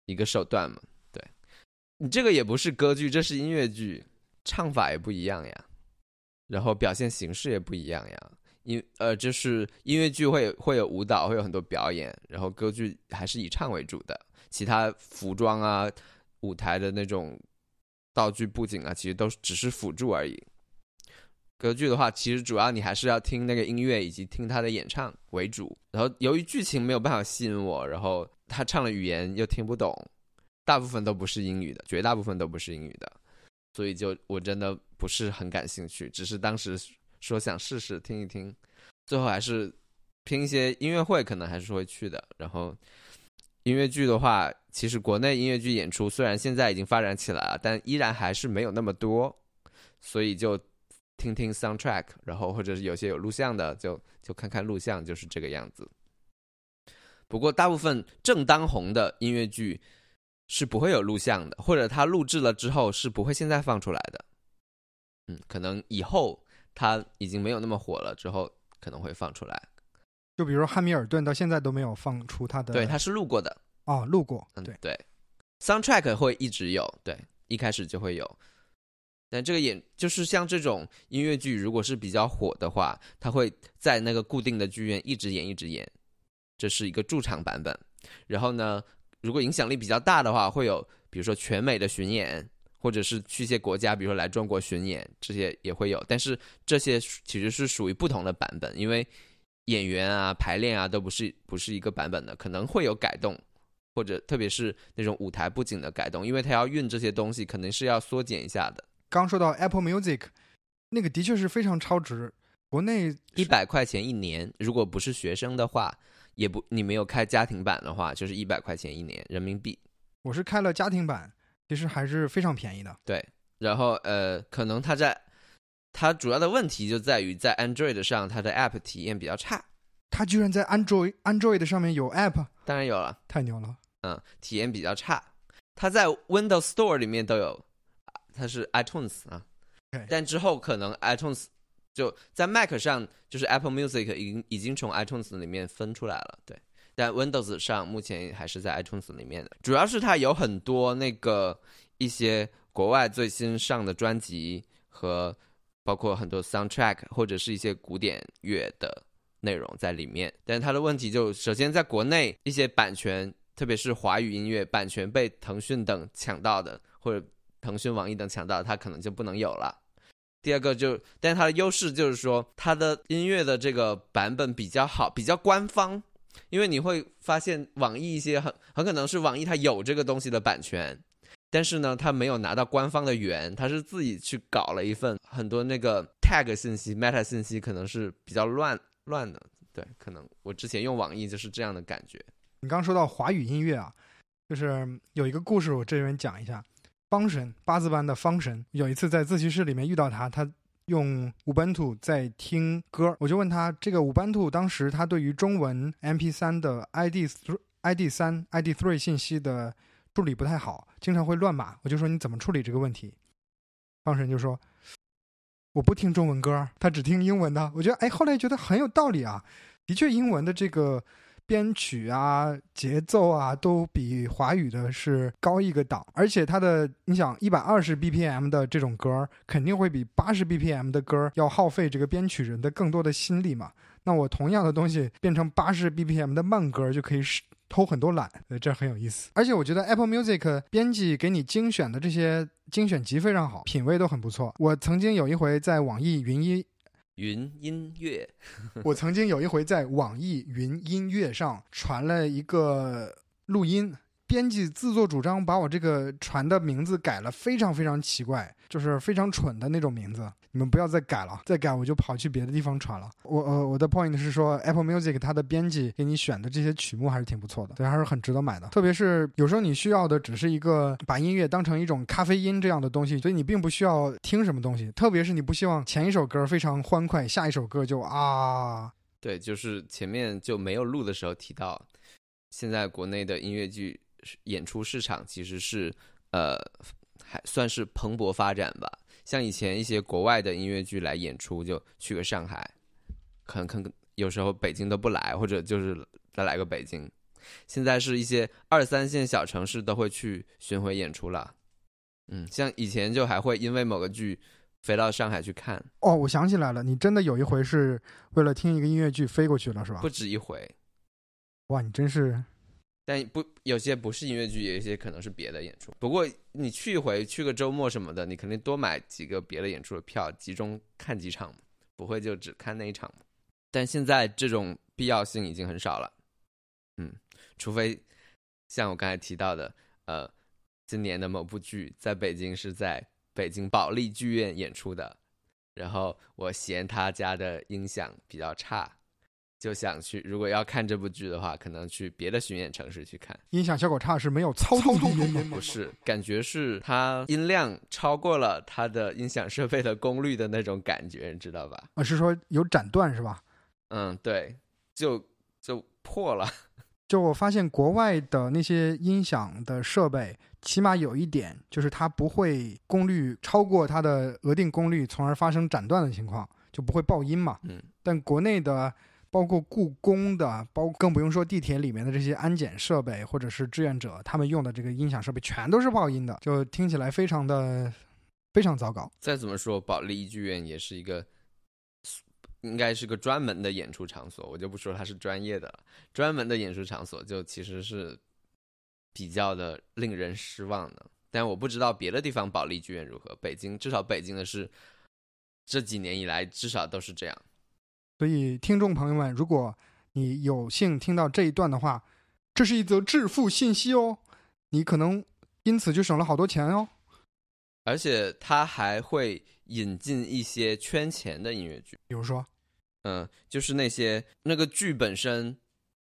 一个手段嘛。对，你这个也不是歌剧，这是音乐剧，唱法也不一样呀，然后表现形式也不一样呀。因呃，就是音乐剧会会有舞蹈，会有很多表演，然后歌剧还是以唱为主的，其他服装啊、舞台的那种道具布景啊，其实都只是辅助而已。歌剧的话，其实主要你还是要听那个音乐以及听他的演唱为主。然后由于剧情没有办法吸引我，然后他唱的语言又听不懂，大部分都不是英语的，绝大部分都不是英语的，所以就我真的不是很感兴趣。只是当时说想试试听一听，最后还是听一些音乐会，可能还是会去的。然后音乐剧的话，其实国内音乐剧演出虽然现在已经发展起来了，但依然还是没有那么多，所以就。听听 soundtrack，然后或者是有些有录像的，就就看看录像，就是这个样子。不过大部分正当红的音乐剧是不会有录像的，或者他录制了之后是不会现在放出来的。嗯，可能以后他已经没有那么火了之后可能会放出来。就比如说汉密尔顿到现在都没有放出他的，对，他是录过的。哦，录过，嗯，对对，soundtrack 会一直有，对，一开始就会有。但这个演就是像这种音乐剧，如果是比较火的话，它会在那个固定的剧院一直演一直演，这是一个驻场版本。然后呢，如果影响力比较大的话，会有比如说全美的巡演，或者是去一些国家，比如说来中国巡演，这些也会有。但是这些其实是属于不同的版本，因为演员啊、排练啊都不是不是一个版本的，可能会有改动。或者特别是那种舞台布景的改动，因为他要运这些东西，肯定是要缩减一下的。刚说到 Apple Music，那个的确是非常超值。国内一百块钱一年，如果不是学生的话，也不你没有开家庭版的话，就是一百块钱一年人民币。我是开了家庭版，其实还是非常便宜的。对，然后呃，可能它在它主要的问题就在于在 Android 上，它的 App 体验比较差。它居然在 Android Android 上面有 App，当然有了，太牛了。嗯，体验比较差。它在 Windows Store 里面都有，它是 iTunes 啊 Okay 但之后可能 iTunes 就在 Mac 上，就是 Apple Music 已经已经从 iTunes 里面分出来了，对。但 Windows 上目前还是在 iTunes 里面的，主要是它有很多那个一些国外最新上的专辑和包括很多 soundtrack 或者是一些古典乐的内容在里面。但它的问题就首先在国内一些版权。特别是华语音乐版权被腾讯等抢到的，或者腾讯、网易等抢到，它可能就不能有了。第二个就，但它的优势就是说，它的音乐的这个版本比较好，比较官方。因为你会发现，网易一些很很可能是网易它有这个东西的版权，但是呢，它没有拿到官方的源，它是自己去搞了一份很多那个 tag 信息、meta 信息，可能是比较乱乱的。对，可能我之前用网易就是这样的感觉。你刚说到华语音乐啊，就是有一个故事，我这边讲一下。方神八字班的方神有一次在自习室里面遇到他，他用 Ubuntu 在听歌，我就问他，这个五班兔当时他对于中文 MP3 的 ID ID 三 ID three 信息的处理不太好，经常会乱码。我就说你怎么处理这个问题？方神就说我不听中文歌，他只听英文的。我觉得哎，后来觉得很有道理啊，的确英文的这个。编曲啊、节奏啊，都比华语的是高一个档。而且它的，你想，一百二十 BPM 的这种歌儿，肯定会比八十 BPM 的歌儿要耗费这个编曲人的更多的心力嘛。那我同样的东西变成八十 BPM 的慢歌，就可以偷很多懒，这很有意思。而且我觉得 Apple Music 编辑给你精选的这些精选集非常好，品味都很不错。我曾经有一回在网易云音云音乐，(laughs) 我曾经有一回在网易云音乐上传了一个录音，编辑自作主张把我这个传的名字改了，非常非常奇怪，就是非常蠢的那种名字。你们不要再改了，再改我就跑去别的地方传了。我呃，我的 point 是说，Apple Music 它的编辑给你选的这些曲目还是挺不错的，对，还是很值得买的。特别是有时候你需要的只是一个把音乐当成一种咖啡因这样的东西，所以你并不需要听什么东西。特别是你不希望前一首歌非常欢快，下一首歌就啊，对，就是前面就没有录的时候提到，现在国内的音乐剧演出市场其实是呃还算是蓬勃发展吧。像以前一些国外的音乐剧来演出，就去个上海，可能可能有时候北京都不来，或者就是再来个北京。现在是一些二三线小城市都会去巡回演出了。嗯，像以前就还会因为某个剧飞到上海去看。哦，我想起来了，你真的有一回是为了听一个音乐剧飞过去了，是吧？不止一回。哇，你真是。但不有些不是音乐剧，有一些可能是别的演出。不过你去一回，去个周末什么的，你肯定多买几个别的演出的票，集中看几场，不会就只看那一场。但现在这种必要性已经很少了，嗯，除非像我刚才提到的，呃，今年的某部剧在北京是在北京保利剧院演出的，然后我嫌他家的音响比较差。就想去，如果要看这部剧的话，可能去别的巡演城市去看。音响效果差是没有操纵的原因吗？不是，感觉是它音量超过了它的音响设备的功率的那种感觉，你知道吧？啊，是说有斩断是吧？嗯，对，就就破了。(laughs) 就我发现国外的那些音响的设备，起码有一点就是它不会功率超过它的额定功率，从而发生斩断的情况，就不会爆音嘛。嗯，但国内的。包括故宫的，包更不用说地铁里面的这些安检设备，或者是志愿者他们用的这个音响设备，全都是爆音的，就听起来非常的非常糟糕。再怎么说，保利剧院也是一个，应该是个专门的演出场所，我就不说它是专业的了。专门的演出场所就其实是比较的令人失望的。但我不知道别的地方保利剧院如何，北京至少北京的是这几年以来至少都是这样。所以，听众朋友们，如果你有幸听到这一段的话，这是一则致富信息哦，你可能因此就省了好多钱哦。而且，他还会引进一些圈钱的音乐剧，比如说，嗯，就是那些那个剧本身，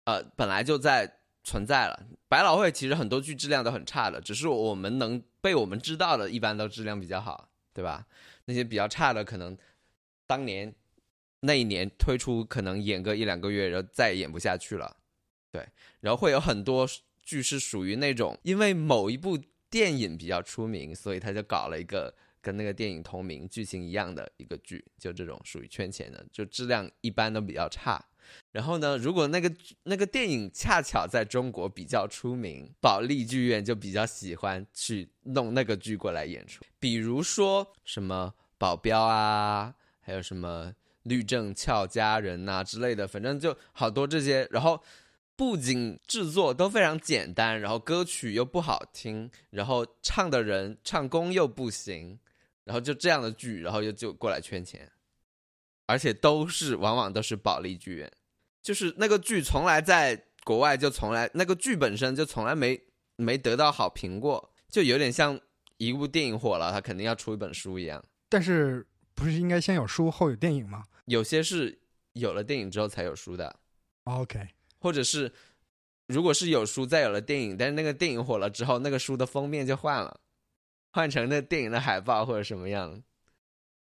呃，本来就在存在了。百老汇其实很多剧质量都很差的，只是我们能被我们知道的，一般都质量比较好，对吧？那些比较差的，可能当年。那一年推出可能演个一两个月，然后再演不下去了，对，然后会有很多剧是属于那种因为某一部电影比较出名，所以他就搞了一个跟那个电影同名、剧情一样的一个剧，就这种属于圈钱的，就质量一般都比较差。然后呢，如果那个那个电影恰巧在中国比较出名，保利剧院就比较喜欢去弄那个剧过来演出，比如说什么保镖啊，还有什么。律政俏佳人呐之类的，反正就好多这些，然后不仅制作都非常简单，然后歌曲又不好听，然后唱的人唱功又不行，然后就这样的剧，然后又就过来圈钱，而且都是往往都是保利剧院，就是那个剧从来在国外就从来那个剧本身就从来没没得到好评过，就有点像一部电影火了，他肯定要出一本书一样，但是不是应该先有书后有电影吗？有些是有了电影之后才有书的，OK，或者是如果是有书再有了电影，但是那个电影火了之后，那个书的封面就换了，换成那电影的海报或者什么样，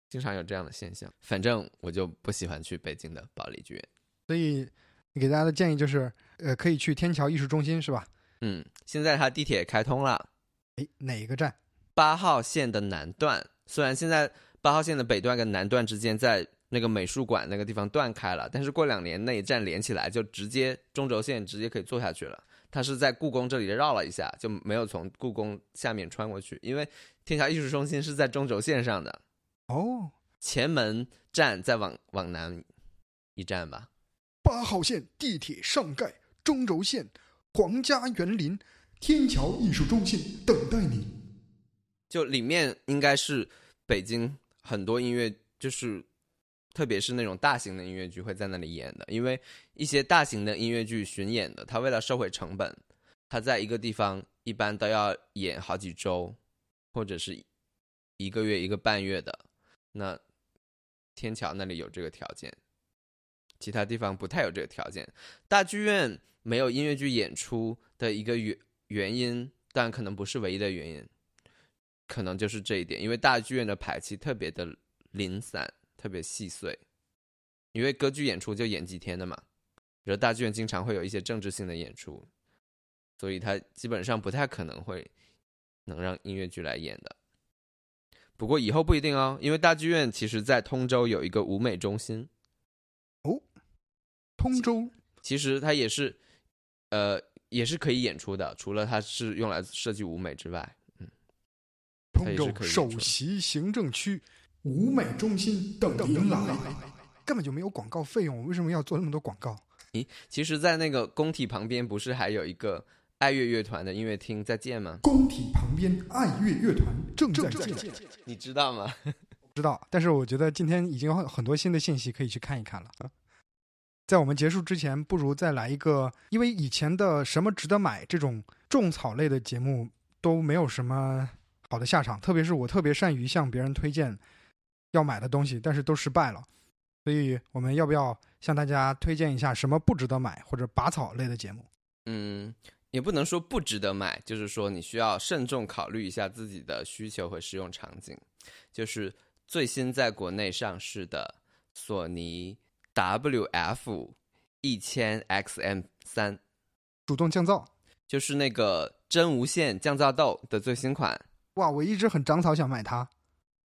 经常有这样的现象。反正我就不喜欢去北京的保利剧院，所以你给大家的建议就是，呃，可以去天桥艺术中心是吧？嗯，现在它地铁开通了，哎，哪一个站？八号线的南段，虽然现在八号线的北段跟南段之间在。那个美术馆那个地方断开了，但是过两年那一站连起来，就直接中轴线直接可以坐下去了。它是在故宫这里绕了一下，就没有从故宫下面穿过去，因为天桥艺术中心是在中轴线上的。哦，前门站再往往南一站吧。八号线地铁上盖，中轴线，皇家园林，天桥艺术中心等待你。就里面应该是北京很多音乐，就是特别是那种大型的音乐剧会在那里演的，因为一些大型的音乐剧巡演的，他为了收回成本，他在一个地方一般都要演好几周，或者是一个月、一个半月的。那天桥那里有这个条件。其他地方不太有这个条件，大剧院没有音乐剧演出的一个原原因，但可能不是唯一的原因，可能就是这一点，因为大剧院的排期特别的零散，特别细碎，因为歌剧演出就演几天的嘛，然后大剧院经常会有一些政治性的演出，所以它基本上不太可能会能让音乐剧来演的。不过以后不一定哦，因为大剧院其实在通州有一个舞美中心。哦通州其实它也是，呃，也是可以演出的，除了它是用来设计舞美之外，嗯，通州首席行政区舞美中心等您来，根本就没有广告费用，我为什么要做那么多广告？咦，其实，在那个工体旁边，不是还有一个爱乐乐团的音乐厅在建吗？工体旁边爱乐乐团正在建，你知道吗？(laughs) 知道，但是我觉得今天已经有很多新的信息可以去看一看了。在我们结束之前，不如再来一个，因为以前的什么值得买这种种草类的节目都没有什么好的下场，特别是我特别善于向别人推荐要买的东西，但是都失败了。所以我们要不要向大家推荐一下什么不值得买或者拔草类的节目？嗯，也不能说不值得买，就是说你需要慎重考虑一下自己的需求和使用场景。就是最新在国内上市的索尼。W F 一千 X M 三，主动降噪，就是那个真无线降噪豆的最新款。哇，我一直很长草想买它。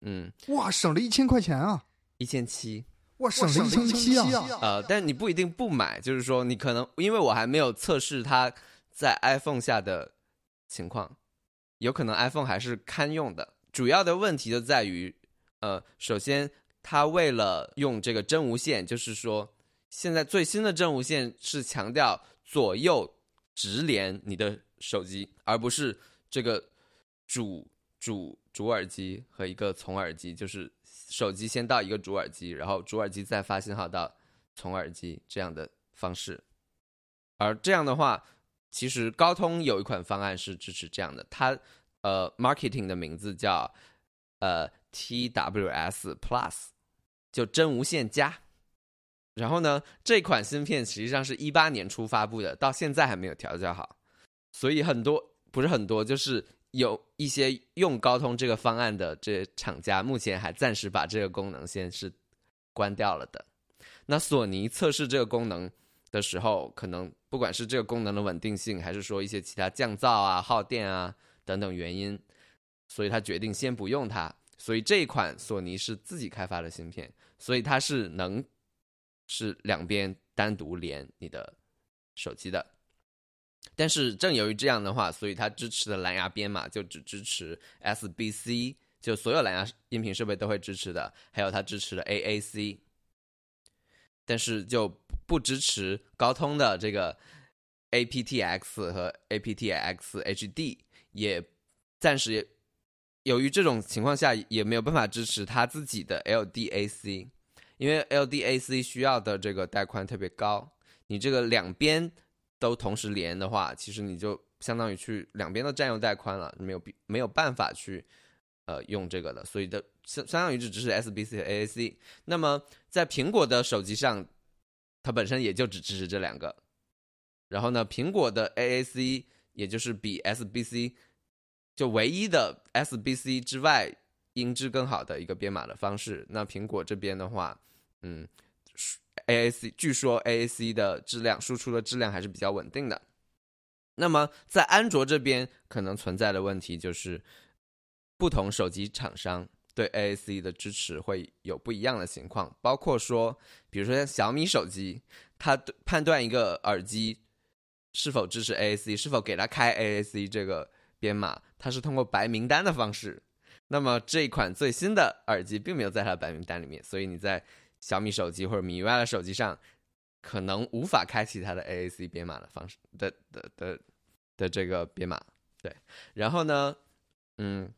嗯，哇，省了一千块钱啊！一千七，哇，省了一千七啊！呃，但你不一定不买，就是说你可能因为我还没有测试它在 iPhone 下的情况，有可能 iPhone 还是堪用的。主要的问题就在于，呃，首先。它为了用这个真无线，就是说，现在最新的真无线是强调左右直连你的手机，而不是这个主主主耳机和一个从耳机，就是手机先到一个主耳机，然后主耳机再发信号到从耳机这样的方式。而这样的话，其实高通有一款方案是支持这样的，它呃，marketing 的名字叫呃 TWS Plus。就真无线加，然后呢，这款芯片实际上是一八年初发布的，到现在还没有调教好，所以很多不是很多，就是有一些用高通这个方案的这厂家，目前还暂时把这个功能先是关掉了的。那索尼测试这个功能的时候，可能不管是这个功能的稳定性，还是说一些其他降噪啊、耗电啊等等原因，所以他决定先不用它。所以这一款索尼是自己开发的芯片。所以它是能是两边单独连你的手机的，但是正由于这样的话，所以它支持的蓝牙编码就只支持 SBC，就所有蓝牙音频设备都会支持的，还有它支持的 AAC，但是就不支持高通的这个 aptX 和 aptX HD，也暂时也。由于这种情况下也没有办法支持它自己的 LDAC，因为 LDAC 需要的这个带宽特别高，你这个两边都同时连的话，其实你就相当于去两边都占用带宽了，没有必没有办法去呃用这个的，所以的相相当于只支持 SBC 和 AAC。那么在苹果的手机上，它本身也就只支持这两个，然后呢，苹果的 AAC 也就是比 SBC。就唯一的 SBC 之外音质更好的一个编码的方式。那苹果这边的话，嗯，AAC 据说 AAC 的质量输出的质量还是比较稳定的。那么在安卓这边可能存在的问题就是，不同手机厂商对 AAC 的支持会有不一样的情况，包括说，比如说像小米手机，它判断一个耳机是否支持 AAC，是否给它开 AAC 这个编码，它是通过白名单的方式。那么这一款最新的耳机并没有在它的白名单里面，所以你在小米手机或者米 UI 的手机上，可能无法开启它的 AAC 编码的方式的的的的这个编码。对，然后呢，嗯。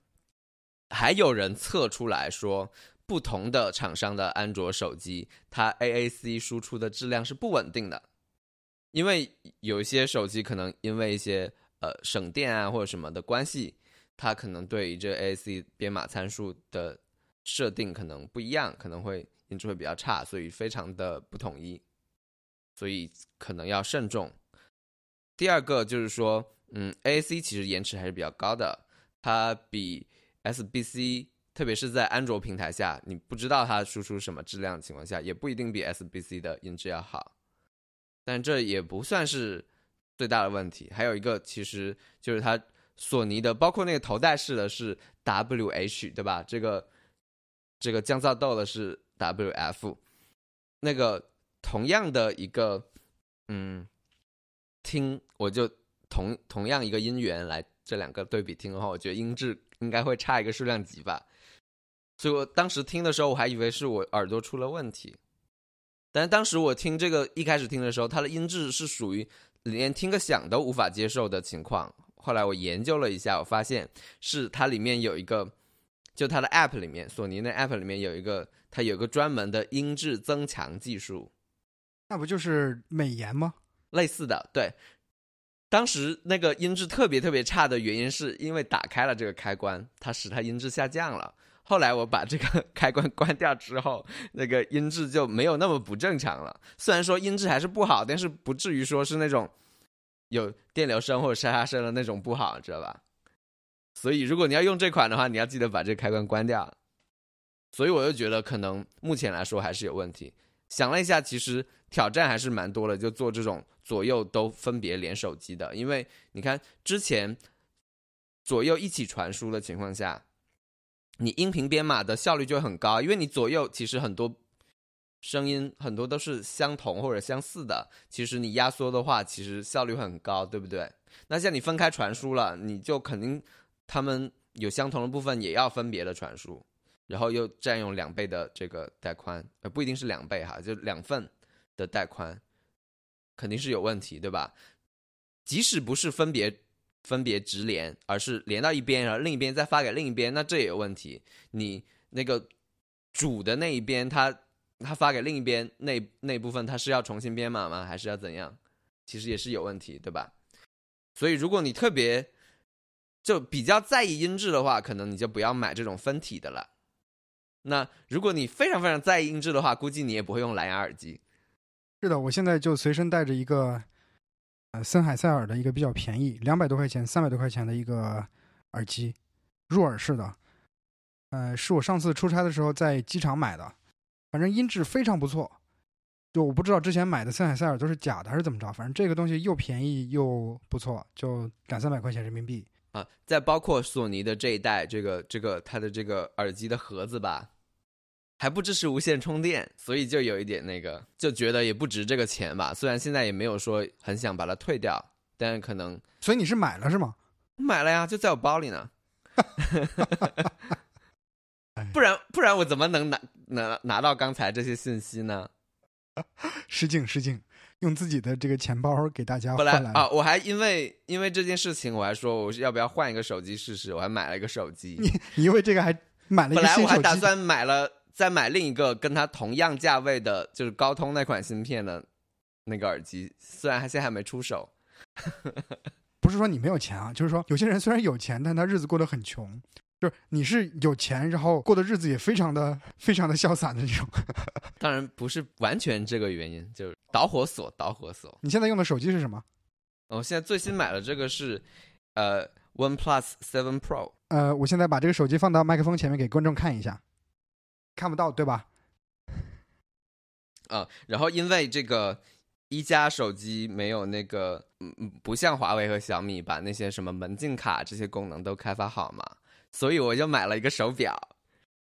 还有人测出来说，不同的厂商的安卓手机，它 AAC 输出的质量是不稳定的，因为有一些手机可能因为一些呃省电啊或者什么的关系，它可能对于这 AAC 编码参数的设定可能不一样，可能会音质会比较差，所以非常的不统一，所以可能要慎重。第二个就是说，嗯，AAC 其实延迟还是比较高的，它比 SBC，特别是在安卓平台下，你不知道它输出什么质量的情况下，也不一定比 SBC 的音质要好。但这也不算是最大的问题。还有一个，其实就是它索尼的，包括那个头戴式的是 WH，对吧？这个这个降噪豆的是 WF。那个同样的一个，嗯，听我就同同样一个音源来这两个对比听的话，我觉得音质。应该会差一个数量级吧，所以我当时听的时候，我还以为是我耳朵出了问题。但是当时我听这个一开始听的时候，它的音质是属于连听个响都无法接受的情况。后来我研究了一下，我发现是它里面有一个，就它的 App 里面，索尼的 App 里面有一个，它有个专门的音质增强技术。那不就是美颜吗？类似的，对。当时那个音质特别特别差的原因，是因为打开了这个开关，它使它音质下降了。后来我把这个开关关掉之后，那个音质就没有那么不正常了。虽然说音质还是不好，但是不至于说是那种有电流声或者沙沙声的那种不好，知道吧？所以如果你要用这款的话，你要记得把这个开关关掉。所以我就觉得可能目前来说还是有问题。想了一下，其实挑战还是蛮多的，就做这种。左右都分别连手机的，因为你看之前左右一起传输的情况下，你音频编码的效率就很高，因为你左右其实很多声音很多都是相同或者相似的，其实你压缩的话，其实效率很高，对不对？那像你分开传输了，你就肯定他们有相同的部分也要分别的传输，然后又占用两倍的这个带宽，呃，不一定是两倍哈，就两份的带宽。肯定是有问题，对吧？即使不是分别分别直连，而是连到一边，然后另一边再发给另一边，那这也有问题。你那个主的那一边，它它发给另一边那那部分，它是要重新编码吗？还是要怎样？其实也是有问题，对吧？所以如果你特别就比较在意音质的话，可能你就不要买这种分体的了。那如果你非常非常在意音质的话，估计你也不会用蓝牙耳机。是的，我现在就随身带着一个，呃，森海塞尔的一个比较便宜，两百多块钱、三百多块钱的一个耳机，入耳式的，呃，是我上次出差的时候在机场买的，反正音质非常不错。就我不知道之前买的森海塞尔都是假的还是怎么着，反正这个东西又便宜又不错，就两三百块钱人民币啊。再包括索尼的这一代，这个这个它的这个耳机的盒子吧。还不支持无线充电，所以就有一点那个，就觉得也不值这个钱吧。虽然现在也没有说很想把它退掉，但是可能……所以你是买了是吗？买了呀，就在我包里呢。(laughs) 不然不然我怎么能拿拿拿到刚才这些信息呢？(laughs) 失敬失敬，用自己的这个钱包给大家换来啊！我还因为因为这件事情，我还说我要不要换一个手机试试？我还买了一个手机。你你因为这个还买了？本来我还打算买了。再买另一个跟它同样价位的，就是高通那款芯片的那个耳机，虽然它现在还没出手。(laughs) 不是说你没有钱啊，就是说有些人虽然有钱，但他日子过得很穷。就是你是有钱，然后过的日子也非常的 (laughs) 非常的潇洒的那种。(laughs) 当然不是完全这个原因，就是导火索，导火索。你现在用的手机是什么？我现在最新买的这个是呃 OnePlus Seven Pro。呃，我现在把这个手机放到麦克风前面给观众看一下。看不到对吧？(laughs) 嗯，然后因为这个一加手机没有那个，嗯，不像华为和小米把那些什么门禁卡这些功能都开发好嘛，所以我就买了一个手表。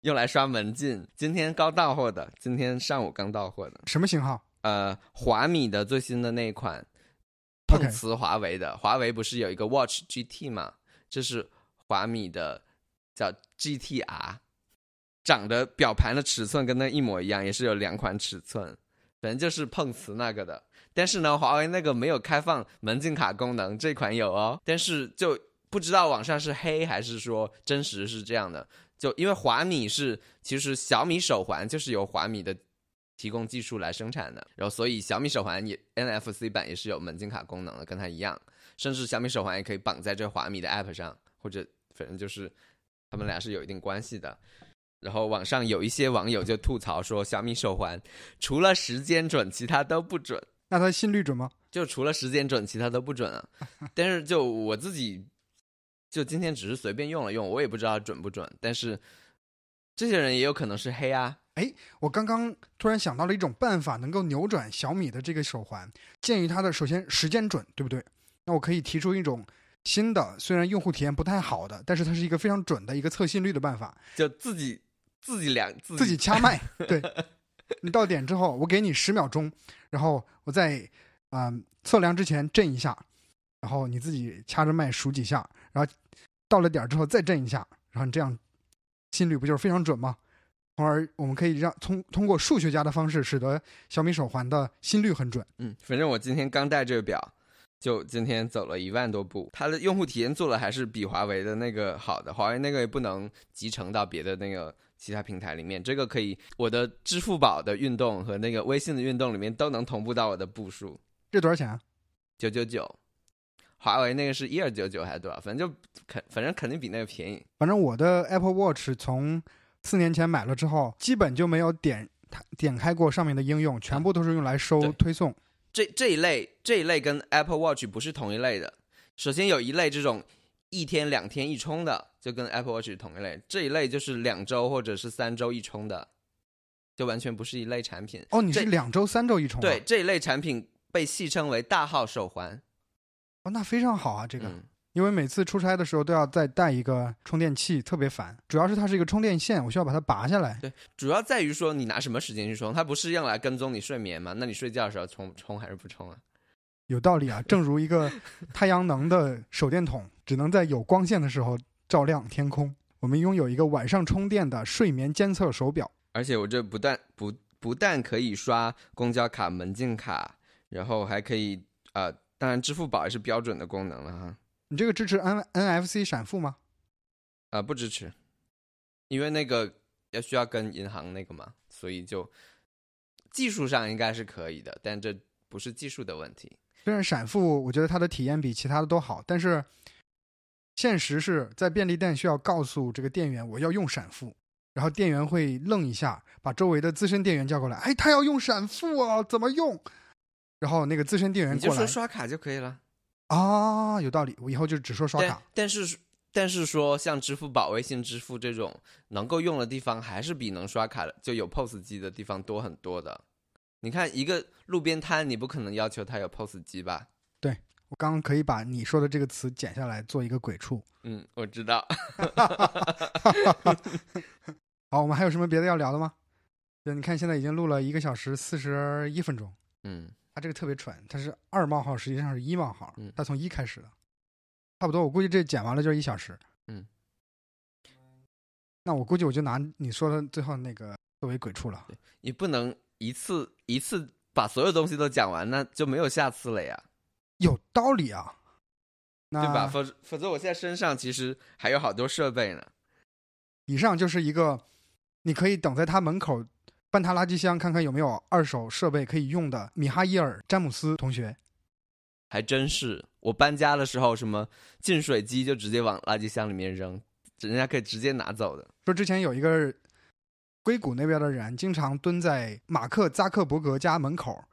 用来刷门禁。今天刚到货的，今天上午刚到货的。什么型号？呃，华米的最新的那一款，碰瓷华为的。华为不是有一个 Watch GT 嘛？这是华米的，叫 GTR，长得表盘的尺寸跟那一模一样，也是有两款尺寸，反正就是碰瓷那个的。但是呢，华为那个没有开放门禁卡功能，这款有哦。但是就不知道网上是黑还是说真实是这样的。就因为华米是其实小米手环就是由华米的提供技术来生产的，然后所以小米手环也 NFC 版也是有门禁卡功能的，跟它一样。甚至小米手环也可以绑在这华米的 App 上，或者反正就是他们俩是有一定关系的。然后网上有一些网友就吐槽说，小米手环除了时间准，其他都不准。那它心率准吗？就除了时间准，其他都不准啊。(laughs) 但是就我自己，就今天只是随便用了用，我也不知道准不准。但是这些人也有可能是黑啊。哎我刚刚突然想到了一种办法，能够扭转小米的这个手环。鉴于它的首先时间准，对不对？那我可以提出一种新的，虽然用户体验不太好的，但是它是一个非常准的一个测心率的办法。就自己自己量自己自己掐麦，对，(laughs) 你到点之后，我给你十秒钟，然后我在嗯、测量之前震一下，然后你自己掐着麦数几下，然后到了点儿之后再震一下，然后你这样心率不就是非常准吗？从而我们可以让通通过数学家的方式，使得小米手环的心率很准。嗯，反正我今天刚戴这个表，就今天走了一万多步，它的用户体验做的还是比华为的那个好的。华为那个也不能集成到别的那个其他平台里面，这个可以我的支付宝的运动和那个微信的运动里面都能同步到我的步数，这多少钱啊？九九九。华为那个是一二九九还是多少？反正就肯，反正肯定比那个便宜。反正我的 Apple Watch 从四年前买了之后，基本就没有点它点开过上面的应用，全部都是用来收推送。这这一类这一类跟 Apple Watch 不是同一类的。首先有一类这种一天两天一充的，就跟 Apple Watch 同一类。这一类就是两周或者是三周一充的，就完全不是一类产品。哦，你是这两周、三周一充、啊？对，这一类产品被戏称为大号手环。哦，那非常好啊，这个。嗯，因为每次出差的时候都要再带一个充电器，特别烦。主要是它是一个充电线，我需要把它拔下来。对主要在于说你拿什么时间去充，它不是用来跟踪你睡眠吗？那你睡觉的时候充充还是不充啊？有道理啊，正如一个 (laughs) 太阳能的手电筒，只能在有光线的时候照亮天空。我们拥有一个晚上充电的睡眠监测手表。而且我这不但不不但可以刷公交卡、门禁卡，然后还可以呃，当然支付宝也是标准的功能了哈。你这个支持 N NFC 闪付吗？啊，不支持，因为那个要需要跟银行那个嘛，所以就技术上应该是可以的，但这不是技术的问题。虽然闪付，我觉得它的体验比其他的都好，但是现实是在便利店需要告诉这个店员我要用闪付，然后店员会愣一下，把周围的资深店员叫过来，哎，他要用闪付啊，怎么用？然后那个资深店员你就过来说刷卡就可以了。啊，有道理，我以后就只说刷卡。但是但是说像支付宝、微信支付这种能够用的地方，还是比能刷卡的就有 POS 机的地方多很多的。你看一个路边摊，你不可能要求它有 POS 机吧？对我刚刚可以把你说的这个词剪下来做一个鬼畜。嗯，我知道。(laughs) 好，我们还有什么别的要聊的吗？对你看，现在已经录了一个小时四十一分钟。嗯，它这个特别蠢，它是二冒号，实际上是一冒号嗯，它从一开始的，差不多。我估计这剪完了就是一小时。嗯，那我估计我就拿你说的最后那个作为鬼畜了。你不能一次一次把所有东西都讲完，那就没有下次了呀，有道理啊，那对吧？否则否则我现在身上其实还有好多设备呢。以上就是一个，你可以等在他门口搬他垃圾箱，看看有没有二手设备可以用的。米哈伊尔·詹姆斯同学，还真是，我搬家的时候，什么净水机就直接往垃圾箱里面扔，人家可以直接拿走的。说之前有一个硅谷那边的人，经常蹲在马克·扎克伯格家门口，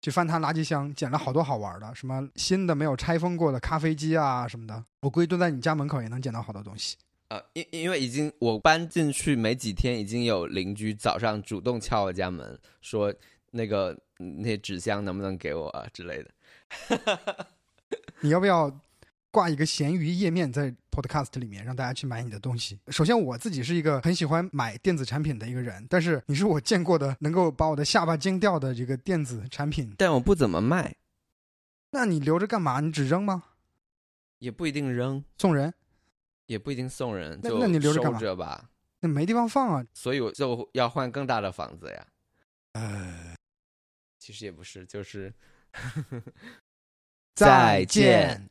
去翻他垃圾箱，捡了好多好玩的，什么新的没有拆封过的咖啡机啊什么的。我估计蹲在你家门口也能捡到好多东西。呃，因因为已经我搬进去没几天，已经有邻居早上主动敲我家门，说那个嗯那纸箱能不能给我啊之类的。(laughs) 你要不要挂一个闲鱼页面在 Podcast 里面，让大家去买你的东西。首先，我自己是一个很喜欢买电子产品的一个人，但是你是我见过的能够把我的下巴惊掉的这个电子产品，但我不怎么卖，那你留着干嘛？你只扔吗？也不一定扔，送人？也不一定送人，就那那你留着干嘛收着吧。那没地方放啊。所以我就要换更大的房子呀。呃，其实也不是，就是再见。